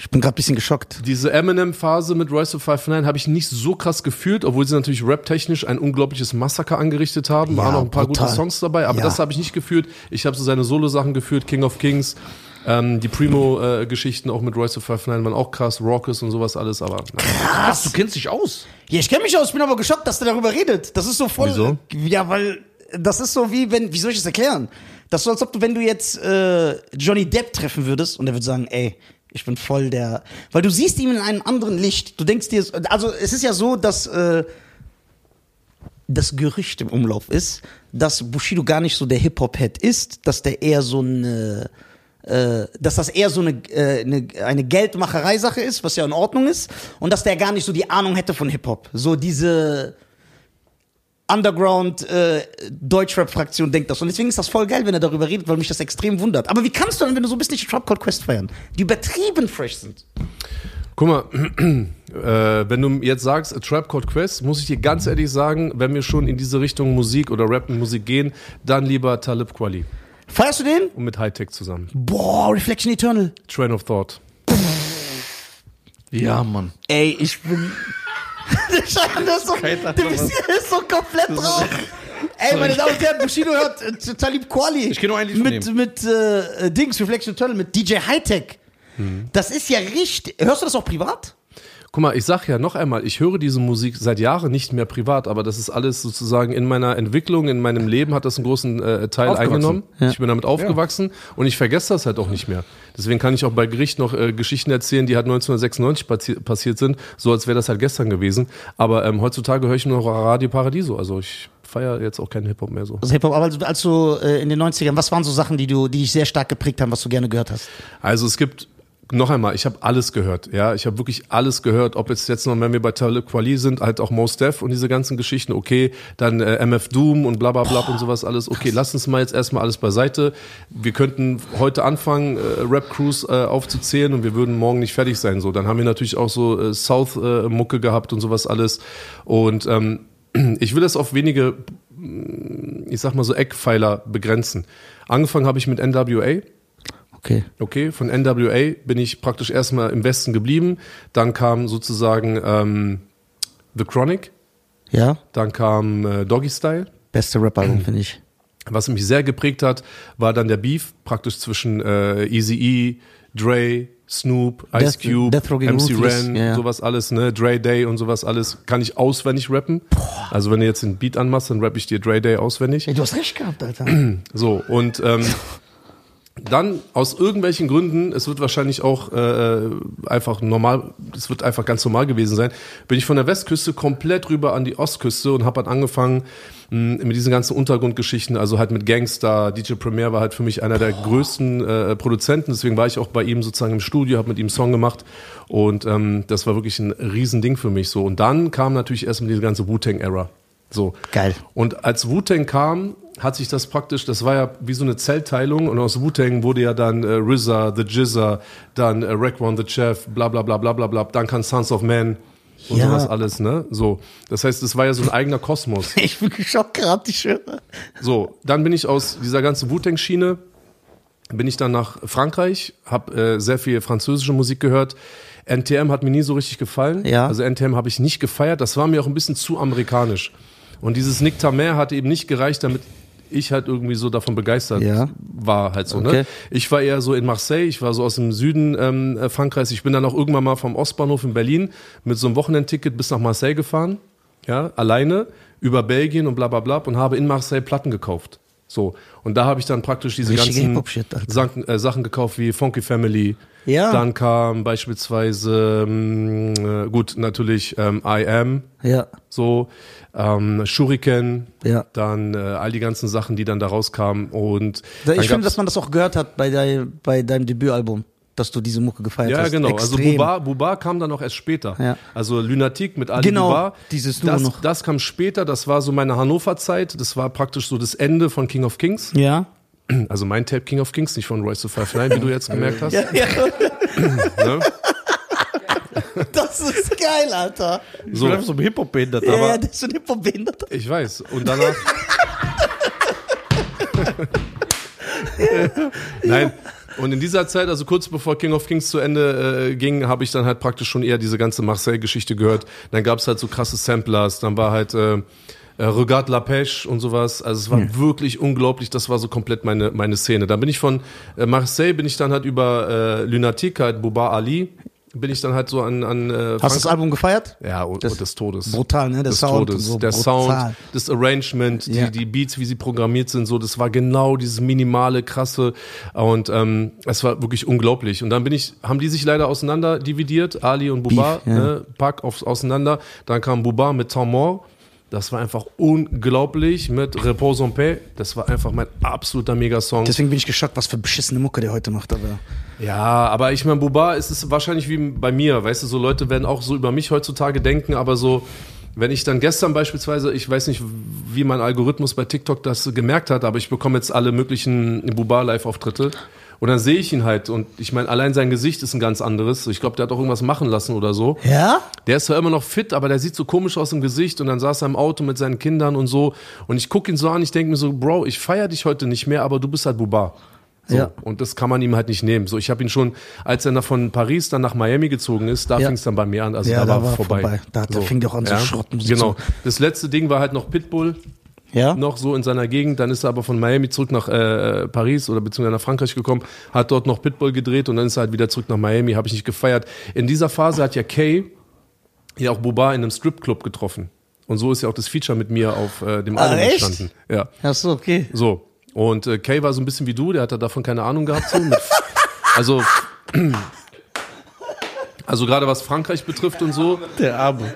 Ich bin gerade ein bisschen geschockt. Diese Eminem-Phase mit Royce Five Nine habe ich nicht so krass gefühlt, obwohl sie natürlich rap-technisch ein unglaubliches Massaker angerichtet haben. Waren Ja, auch ein paar brutal. gute Songs dabei, aber Ja. das habe ich nicht gefühlt. Ich habe so seine Solo-Sachen geführt, King of Kings. Ähm, die Primo-Geschichten auch mit Royce Five Nine waren auch krass, Raucus und sowas alles, aber nein. Krass, du kennst dich aus. Ja, ich kenne mich aus, ich bin aber geschockt, dass der darüber redet. Das ist so voll. Wieso? Ja, weil das ist so wie wenn, wie soll ich das erklären? Das ist so, als ob du, wenn du jetzt äh, Johnny Depp treffen würdest und er würde sagen, ey, ich bin voll der. Weil du siehst ihn in einem anderen Licht. Du denkst dir, also es ist ja so, dass äh, das Gerücht im Umlauf ist, dass Bushido gar nicht so der Hip-Hop-Head ist, dass der eher so eine äh, dass das eher so eine, äh, eine, eine Geldmacherei-Sache ist, was ja in Ordnung ist, und dass der gar nicht so die Ahnung hätte von Hip-Hop. So diese Underground äh, Deutschrap-Fraktion denkt das. Und deswegen ist das voll geil, wenn er darüber redet, weil mich das extrem wundert. Aber wie kannst du dann, wenn du so bist, nicht Trap Called Quest feiern? Die übertrieben fresh sind. Guck mal, äh, wenn du jetzt sagst, A Trap Called Quest, muss ich dir ganz ehrlich sagen, wenn wir schon in diese Richtung Musik oder Rap-Musik gehen, dann lieber Talib Kweli Feierst du den? und mit Hightech zusammen. Boah, Reflection Eternal. Train of Thought. Ja, Mann. Ey, ich bin. Der Scheiße, der ist so, der ist, so komplett drauf. Ey, meine Damen und Herren, Bushido hört äh, Talib Kweli. Ich kenn nur ein Lied von Mit, ihm. mit äh, Dings, Reflection Eternal, mit DJ Hightech. Mhm. Das ist ja richtig. Hörst du das auch privat? Guck mal, ich sag ja noch einmal, ich höre diese Musik seit Jahren nicht mehr privat, aber das ist alles sozusagen in meiner Entwicklung, in meinem Leben hat das einen großen äh, Teil eingenommen. Ja. Ich bin damit aufgewachsen und ich vergesse das halt auch nicht mehr. Deswegen kann ich auch bei Gericht noch äh, Geschichten erzählen, die halt 1996 passi passiert sind, so als wäre das halt gestern gewesen. Aber ähm, heutzutage höre ich nur noch Radio Paradiso, also ich feiere jetzt auch keinen Hip-Hop mehr so. Also Hip-Hop, aber als, als du äh, in den 90ern, was waren so Sachen, die du, die dich sehr stark geprägt haben, was du gerne gehört hast? Also es gibt noch einmal, ich habe alles gehört, ja, ich habe wirklich alles gehört, ob jetzt jetzt noch, wenn wir bei Talib Kweli sind, halt auch Mos Def und diese ganzen Geschichten, okay, dann äh, MF Doom und bla bla bla und sowas alles, okay, lass uns mal jetzt erstmal alles beiseite. Wir könnten heute anfangen, äh, Rap Crews äh, aufzuzählen und wir würden morgen nicht fertig sein, so. Dann haben wir natürlich auch so äh, South-Mucke gehabt und sowas alles und ähm, ich will das auf wenige, ich sag mal so Eckpfeiler begrenzen. Angefangen habe ich mit NWA, Okay. Okay, von NWA bin ich praktisch erstmal im Westen geblieben. Dann kam sozusagen ähm, The Chronic, Ja? dann kam äh, Doggy Style. Beste Rap-Album, finde ich. Was mich sehr geprägt hat, war dann der Beef praktisch zwischen äh, Eazy-E, Dre, Snoop, Ice Death- Cube, Death MC Ren, ja. sowas alles, ne, Dre Day und sowas alles, kann ich auswendig rappen. Also wenn du jetzt den Beat anmachst, dann rappe ich dir Dre Day auswendig. Ey, du hast recht gehabt, Alter. So, und ähm, dann aus irgendwelchen Gründen, es wird wahrscheinlich auch äh, einfach normal, es wird einfach ganz normal gewesen sein, bin ich von der Westküste komplett rüber an die Ostküste und habe halt angefangen mh, mit diesen ganzen Untergrundgeschichten, also halt mit Gangster, DJ Premier war halt für mich einer der größten äh, Produzenten, deswegen war ich auch bei ihm sozusagen im Studio, habe mit ihm einen Song gemacht und ähm, das war wirklich ein Riesending für mich so. Und dann kam natürlich erstmal diese ganze Wu-Tang-Era. So. Geil. Und als Wu-Tang kam, hat sich das praktisch, das war ja wie so eine Zellteilung und aus Wu-Tang wurde ja dann äh, RZA, The Jizza, dann äh, Raekwon the Chef, bla bla bla bla bla bla, dann kam Sons of Man. und Ja. sowas alles, ne? So. Das heißt, es war ja so ein eigener Kosmos. Ich bin geschockt gerade, ich schwöre. So, dann bin ich aus dieser ganzen Wu-Tang-Schiene, bin ich dann nach Frankreich, habe äh, sehr viel französische Musik gehört. NTM hat mir nie so richtig gefallen. Ja. Also NTM habe ich nicht gefeiert. Das war mir auch ein bisschen zu amerikanisch. Und dieses Nick Tamer hat eben nicht gereicht, damit ich halt irgendwie so davon begeistert Ja. war halt so. Okay. Ne? Ich war eher so in Marseille, ich war so aus dem Süden ähm, äh, Frankreichs. Ich bin dann auch irgendwann mal vom Ostbahnhof in Berlin mit so einem Wochenendticket bis nach Marseille gefahren, ja, alleine über Belgien und bla bla bla und habe in Marseille Platten gekauft. So. Und da habe ich dann praktisch diese Richtige ganzen. Sachen, äh, Sachen gekauft wie Funky Family. Ja. Dann kam beispielsweise, ähm, äh, gut, natürlich ähm, I Am, Ja, so, ähm, Shuriken, Ja. dann äh, all die ganzen Sachen, die dann da rauskamen. Und ich finde, dass man das auch gehört hat bei, dein, bei deinem Debütalbum, dass du diese Mucke gefeiert Ja, hast. genau. Also Extrem. Buba, Buba kam dann auch erst später. Ja. Also Lunatic mit Ali Genau, Buba. dieses das, noch. das kam später, das war so meine Hannover-Zeit. Das war praktisch so das Ende von King of Kings. Ja. Also mein Tape King of Kings, nicht von Royce to Five Nine, wie du jetzt gemerkt hast. ja, ja. Ne? Das ist geil, Alter. Ich bin einfach so Hip-Hop behindert, Ja, aber ja, das ist ein Hip-Hop-Behinderter. Ich weiß. Und danach. Nein. Und in dieser Zeit, also kurz bevor King of Kings zu Ende äh, ging, habe ich dann halt praktisch schon eher diese ganze Marseille-Geschichte gehört. Dann gab es halt so krasse Samplers, dann war halt äh, äh, Regarde la Pêche und sowas. Also es war wirklich unglaublich, das war so komplett meine, meine Szene. Dann bin ich von äh, Marseille, bin ich dann halt über äh, Lunatic, halt Boba Ali, bin ich dann halt so an, an äh, Hast du das Album gefeiert? ja, und, und des Todes. brutal, ne? Der des Sound Todes. so, der brutal. Sound, das Arrangement, Ja. die, die Beats, wie sie programmiert sind, so, das war genau dieses minimale, krasse. Und ähm, es war wirklich unglaublich. Und dann bin ich, haben die sich leider auseinander dividiert, Ali und Buba, Beef, ja. ne, Pack aufs, auseinander. Dann kam Buba mit Temps Mort. Das war einfach unglaublich mit Repose en Paix. Das war einfach mein absoluter Megasong. Deswegen bin ich geschockt, was für beschissene Mucke der heute macht, aber. Ja, aber ich meine, Buba ist es wahrscheinlich wie bei mir, weißt du, so Leute werden auch so über mich heutzutage denken, aber so, wenn ich dann gestern beispielsweise, ich weiß nicht, wie mein Algorithmus bei TikTok das gemerkt hat, aber ich bekomme jetzt alle möglichen Buba-Live-Auftritte und dann sehe ich ihn halt und ich meine, allein sein Gesicht ist ein ganz anderes. Ich glaube, der hat auch irgendwas machen lassen oder so. Ja? Der ist zwar immer noch fit, aber der sieht so komisch aus im Gesicht und dann saß er im Auto mit seinen Kindern und so und ich gucke ihn so an, ich denke mir so, Bro, ich feiere dich heute nicht mehr, aber du bist halt Buba. So. Ja. Und das kann man ihm halt nicht nehmen. So, ich habe ihn schon, als er nach, von Paris dann nach Miami gezogen ist, da Ja. fing es dann bei mir an. Also Ja, da, war war vorbei. vorbei. Da- da fing auch an, so Schrottmusik Genau. zu- Das letzte Ding war halt noch Pitbull, Ja? noch so in seiner Gegend. Dann ist er aber von Miami zurück nach äh, Paris oder beziehungsweise nach Frankreich gekommen, hat dort noch Pitbull gedreht und dann ist er halt wieder zurück nach Miami. Habe ich nicht gefeiert. In dieser Phase hat ja Kay ja auch Buba in einem Stripclub getroffen. Und so ist ja auch das Feature mit mir auf äh, dem Ah, Album echt? entstanden. Ja. Ach so, okay. So. Und äh, Kay war so ein bisschen wie du, der hat da davon keine Ahnung gehabt. So, also, also gerade was Frankreich betrifft und so. der Arme.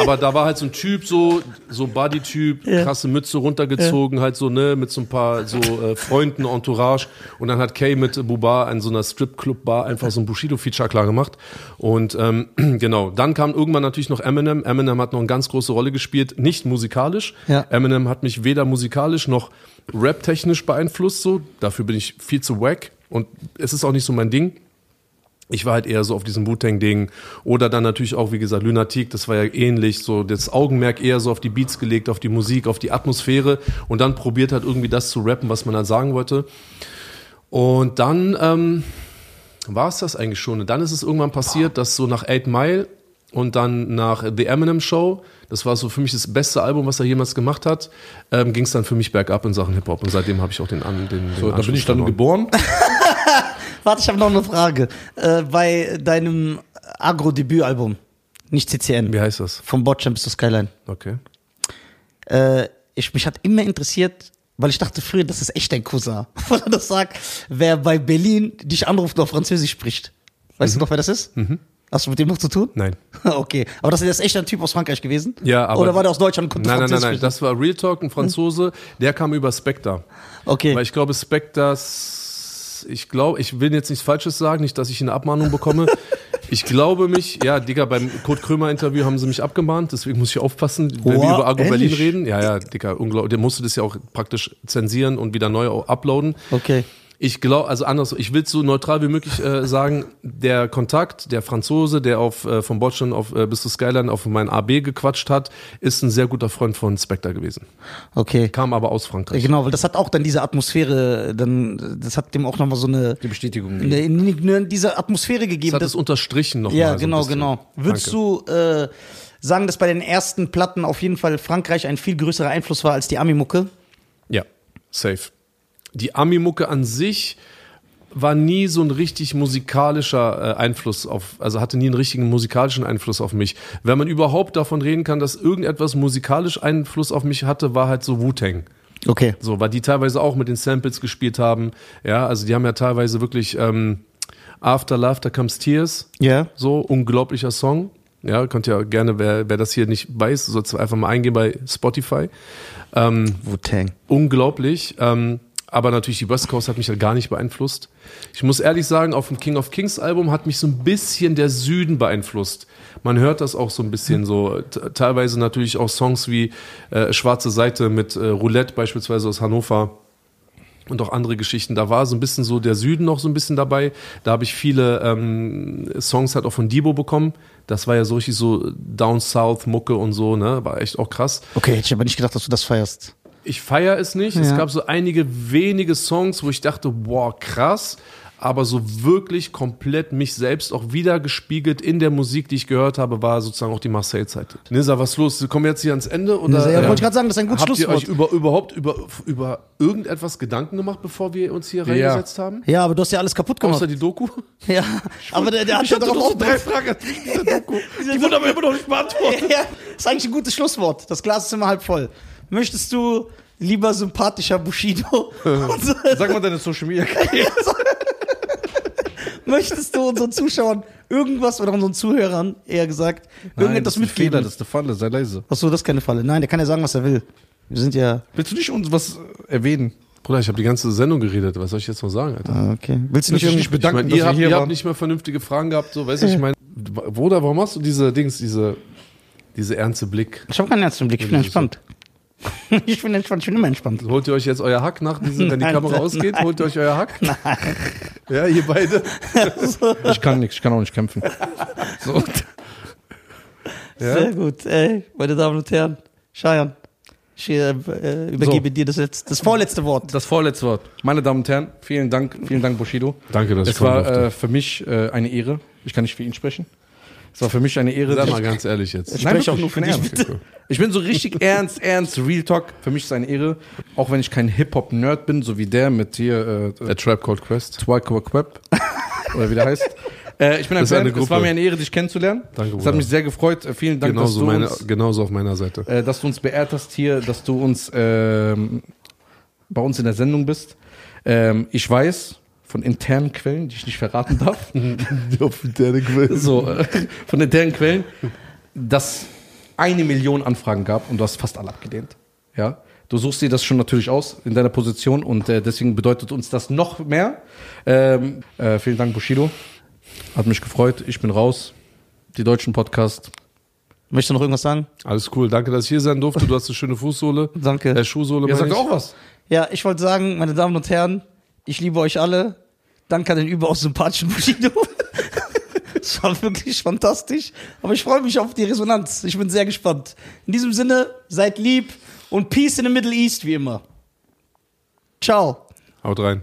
Aber da war halt so ein Typ, so, so Buddy-Typ, Ja. krasse Mütze runtergezogen, halt so, ne, mit so ein paar so äh, Freunden, Entourage. Und dann hat Kay mit Buba an so einer Strip-Club-Bar einfach so ein Bushido-Feature klar gemacht. Und ähm, genau, dann kam irgendwann natürlich noch Eminem. Eminem hat noch eine ganz große Rolle gespielt, nicht musikalisch. Ja. Eminem hat mich weder musikalisch noch rap-technisch beeinflusst, so. Dafür bin ich viel zu wack. Und es ist auch nicht so mein Ding. Ich war halt eher so auf diesem Wu-Tang-Ding. Oder dann natürlich auch, wie gesagt, Lunatic, das war ja ähnlich. So das Augenmerk eher so auf die Beats gelegt, auf die Musik, auf die Atmosphäre. Und dann probiert halt irgendwie das zu rappen, was man halt sagen wollte. Und dann ähm, war es das eigentlich schon. Und dann ist es irgendwann passiert, dass so nach Eight Mile und dann nach The Eminem Show, das war so für mich das beste Album, was er jemals gemacht hat, ähm, ging es dann für mich bergab in Sachen Hip-Hop. Und seitdem habe ich auch den, an, den, den So, da bin ich dann verloren. geboren. Warte, ich habe noch eine Frage. Äh, bei deinem Agro-Debütalbum, nicht CCN, Wie heißt das? vom Botchamps to Skyline, Okay. äh, ich, mich hat immer interessiert, weil ich dachte früher, das ist echt dein Cousin. Weil er das sagt, wer bei Berlin dich anruft und auf Französisch spricht. Weißt du noch, wer das ist? Hast du mit dem noch zu tun? Nein. Okay, aber das ist echt ein Typ aus Frankreich gewesen? Ja, aber- Oder war der aus Deutschland und konnte Nein, nein, nein, nein. Das war Real Talk, ein Franzose, der kam über Spectre. Okay. Weil ich glaube, Spectres, ich glaube, ich will jetzt nichts Falsches sagen, nicht, dass ich eine Abmahnung bekomme. Ich glaube mich, ja, Digga, beim Kurt Krömer Interview haben sie mich abgemahnt, deswegen muss ich aufpassen, wenn wir Wow, über Agro Berlin reden. Ja, ja, Digga, unglaublich. Der musste das ja auch praktisch zensieren und wieder neu uploaden. Okay. Ich glaube, also anders, ich will es so neutral wie möglich äh, sagen, der Kontakt, der Franzose, der auf äh, von Boston auf äh, bis zu Skyline auf mein AB gequatscht hat, ist ein sehr guter Freund von Spectre gewesen. Okay. Kam aber aus Frankreich. Genau, weil das hat auch dann diese Atmosphäre, dann, das hat dem auch nochmal so eine, Die Bestätigung. eine, eine diese Atmosphäre Das gegeben. hat dass- es unterstrichen nochmal. Ja, so genau, bisschen. genau. Würdest Danke. du äh, sagen, dass bei den ersten Platten auf jeden Fall Frankreich ein viel größerer Einfluss war als die Ami-Mucke? Ja, safe. Die Ami-Mucke an sich war nie so ein richtig musikalischer äh, Einfluss auf, also hatte nie einen richtigen musikalischen Einfluss auf mich. Wenn man überhaupt davon reden kann, dass irgendetwas musikalisch Einfluss auf mich hatte, war halt so Wu-Tang. Okay. So, weil die teilweise auch mit den Samples gespielt haben. Ja, also die haben ja teilweise wirklich ähm, After Laughter Comes Tears, Ja. so unglaublicher Song. Ja, könnt ihr gerne, wer, wer das hier nicht weiß, soll einfach mal eingehen bei Spotify. Ähm, Wu-Tang. unglaublich. Ähm, aber natürlich die West Coast hat mich halt gar nicht beeinflusst. Ich muss ehrlich sagen, auf dem King of Kings Album hat mich so ein bisschen der Süden beeinflusst. Man hört das auch so ein bisschen so. Teilweise natürlich auch Songs wie äh, Schwarze Seite mit äh, Roulette beispielsweise aus Hannover und auch andere Geschichten. Da war so ein bisschen so der Süden noch so ein bisschen dabei. Da habe ich viele ähm, Songs halt auch von Debo bekommen. Das war ja so richtig so Down South Mucke und so, ne? War echt auch krass. Okay, hätte ich aber nicht gedacht, dass du das feierst. Ich feiere es nicht. Es Ja. gab so einige wenige Songs, wo ich dachte, boah, krass. Aber so wirklich komplett mich selbst auch wieder gespiegelt in der Musik, die ich gehört habe, war sozusagen auch die Marseille-Zeit. Nisa, was ist los? Kommen wir jetzt hier ans Ende? Oder, Ja, wollte ich gerade sagen, das ist ein gutes Habt ihr Schlusswort. euch über, überhaupt über, über irgendetwas Gedanken gemacht, bevor wir uns hier reingesetzt haben? Ja, aber du hast ja alles kaputt gemacht. Außer die Doku? Ja, aber der, der hat ja darauf auch Fragen. Die wurden aber immer noch nicht beantwortet. Ja, ist eigentlich ein gutes Schlusswort. Das Glas ist immer halb voll. Möchtest du lieber sympathischer Bushido? Sag mal deine Social Media Karriere. Möchtest du unseren Zuschauern irgendwas oder unseren Zuhörern eher gesagt irgendetwas das ist ein Fehler, mitgeben? das ist der Falle, sei leise. Achso, das ist keine Falle. Nein, der kann ja sagen, was er will. Wir sind ja. Willst du nicht uns was äh, erwähnen? Bruder, ich habe die ganze Sendung geredet. Was soll ich jetzt noch sagen, Alter? Ah, okay. Willst du nicht irgendwie. bedanken, ich meine, dass ihr, habt, hier ihr habt nicht mehr vernünftige Fragen gehabt, so, weißt du, ich meine, Bruder, warum hast du diese Dings, diese, diese ernste Blick? Ich habe keinen ernsten Blick, ich bin entspannt. Ich bin entspannt, ich bin immer entspannt. Holt ihr euch jetzt euer Hack nach diesem, wenn die Nein, Kamera ausgeht, nein. holt ihr euch euer Hack? Ja, ihr beide. Ich kann nichts, ich kann auch nicht kämpfen. So. Sehr gut. Ey, meine Damen und Herren, Scheiern, ich äh, äh, übergebe dir das, jetzt, das vorletzte Wort. Das vorletzte Wort. Meine Damen und Herren, vielen Dank, vielen Dank, Bushido. Danke, dass ich Es war äh, für mich äh, eine Ehre. Ich kann nicht für ihn sprechen. Es war für mich eine Ehre. Sag mal ganz ehrlich jetzt. Nein, Sprech auch nur für dich, Ernst. Ich bin so richtig ernst, ernst, Real Talk. Für mich ist es eine Ehre. Auch wenn ich kein Hip-Hop-Nerd bin, so wie der mit hier äh, A Trap Called Quest. Twice Quep. Oder wie der heißt. Äh, ich bin ein Fan. Es war mir eine Ehre, dich kennenzulernen. Danke, Es hat Bruder. mich sehr gefreut. Äh, Vielen Dank, Genauso, dass, du meine, uns, genauso auf meiner Seite. äh, dass du uns beehrt hast hier, dass du uns ähm, bei uns in der Sendung bist. Ähm, ich weiß von internen Quellen, die ich nicht verraten darf, Die offizielle Quelle. so, äh, von internen Quellen, dass eine Million Anfragen gab und du hast fast alle abgelehnt. Ja. Du suchst dir das schon natürlich aus in deiner Position und äh, deswegen bedeutet uns das noch mehr. Ähm, äh, vielen Dank, Bushido. Hat mich gefreut. Ich bin raus. Die deutschen Podcast. Möchtest du noch irgendwas sagen? Alles cool. Danke, dass ich hier sein durfte. Du hast eine schöne Fußsohle. Danke. Äh, Schuhsohle. Ihr meine sagt auch was. Ja, ich wollte sagen, meine Damen und Herren, ich liebe euch alle. Danke an den überaus sympathischen Bushido. Es war wirklich fantastisch. Aber ich freue mich auf die Resonanz. Ich bin sehr gespannt. In diesem Sinne, seid lieb und Peace in the Middle East wie immer. Ciao. Haut rein.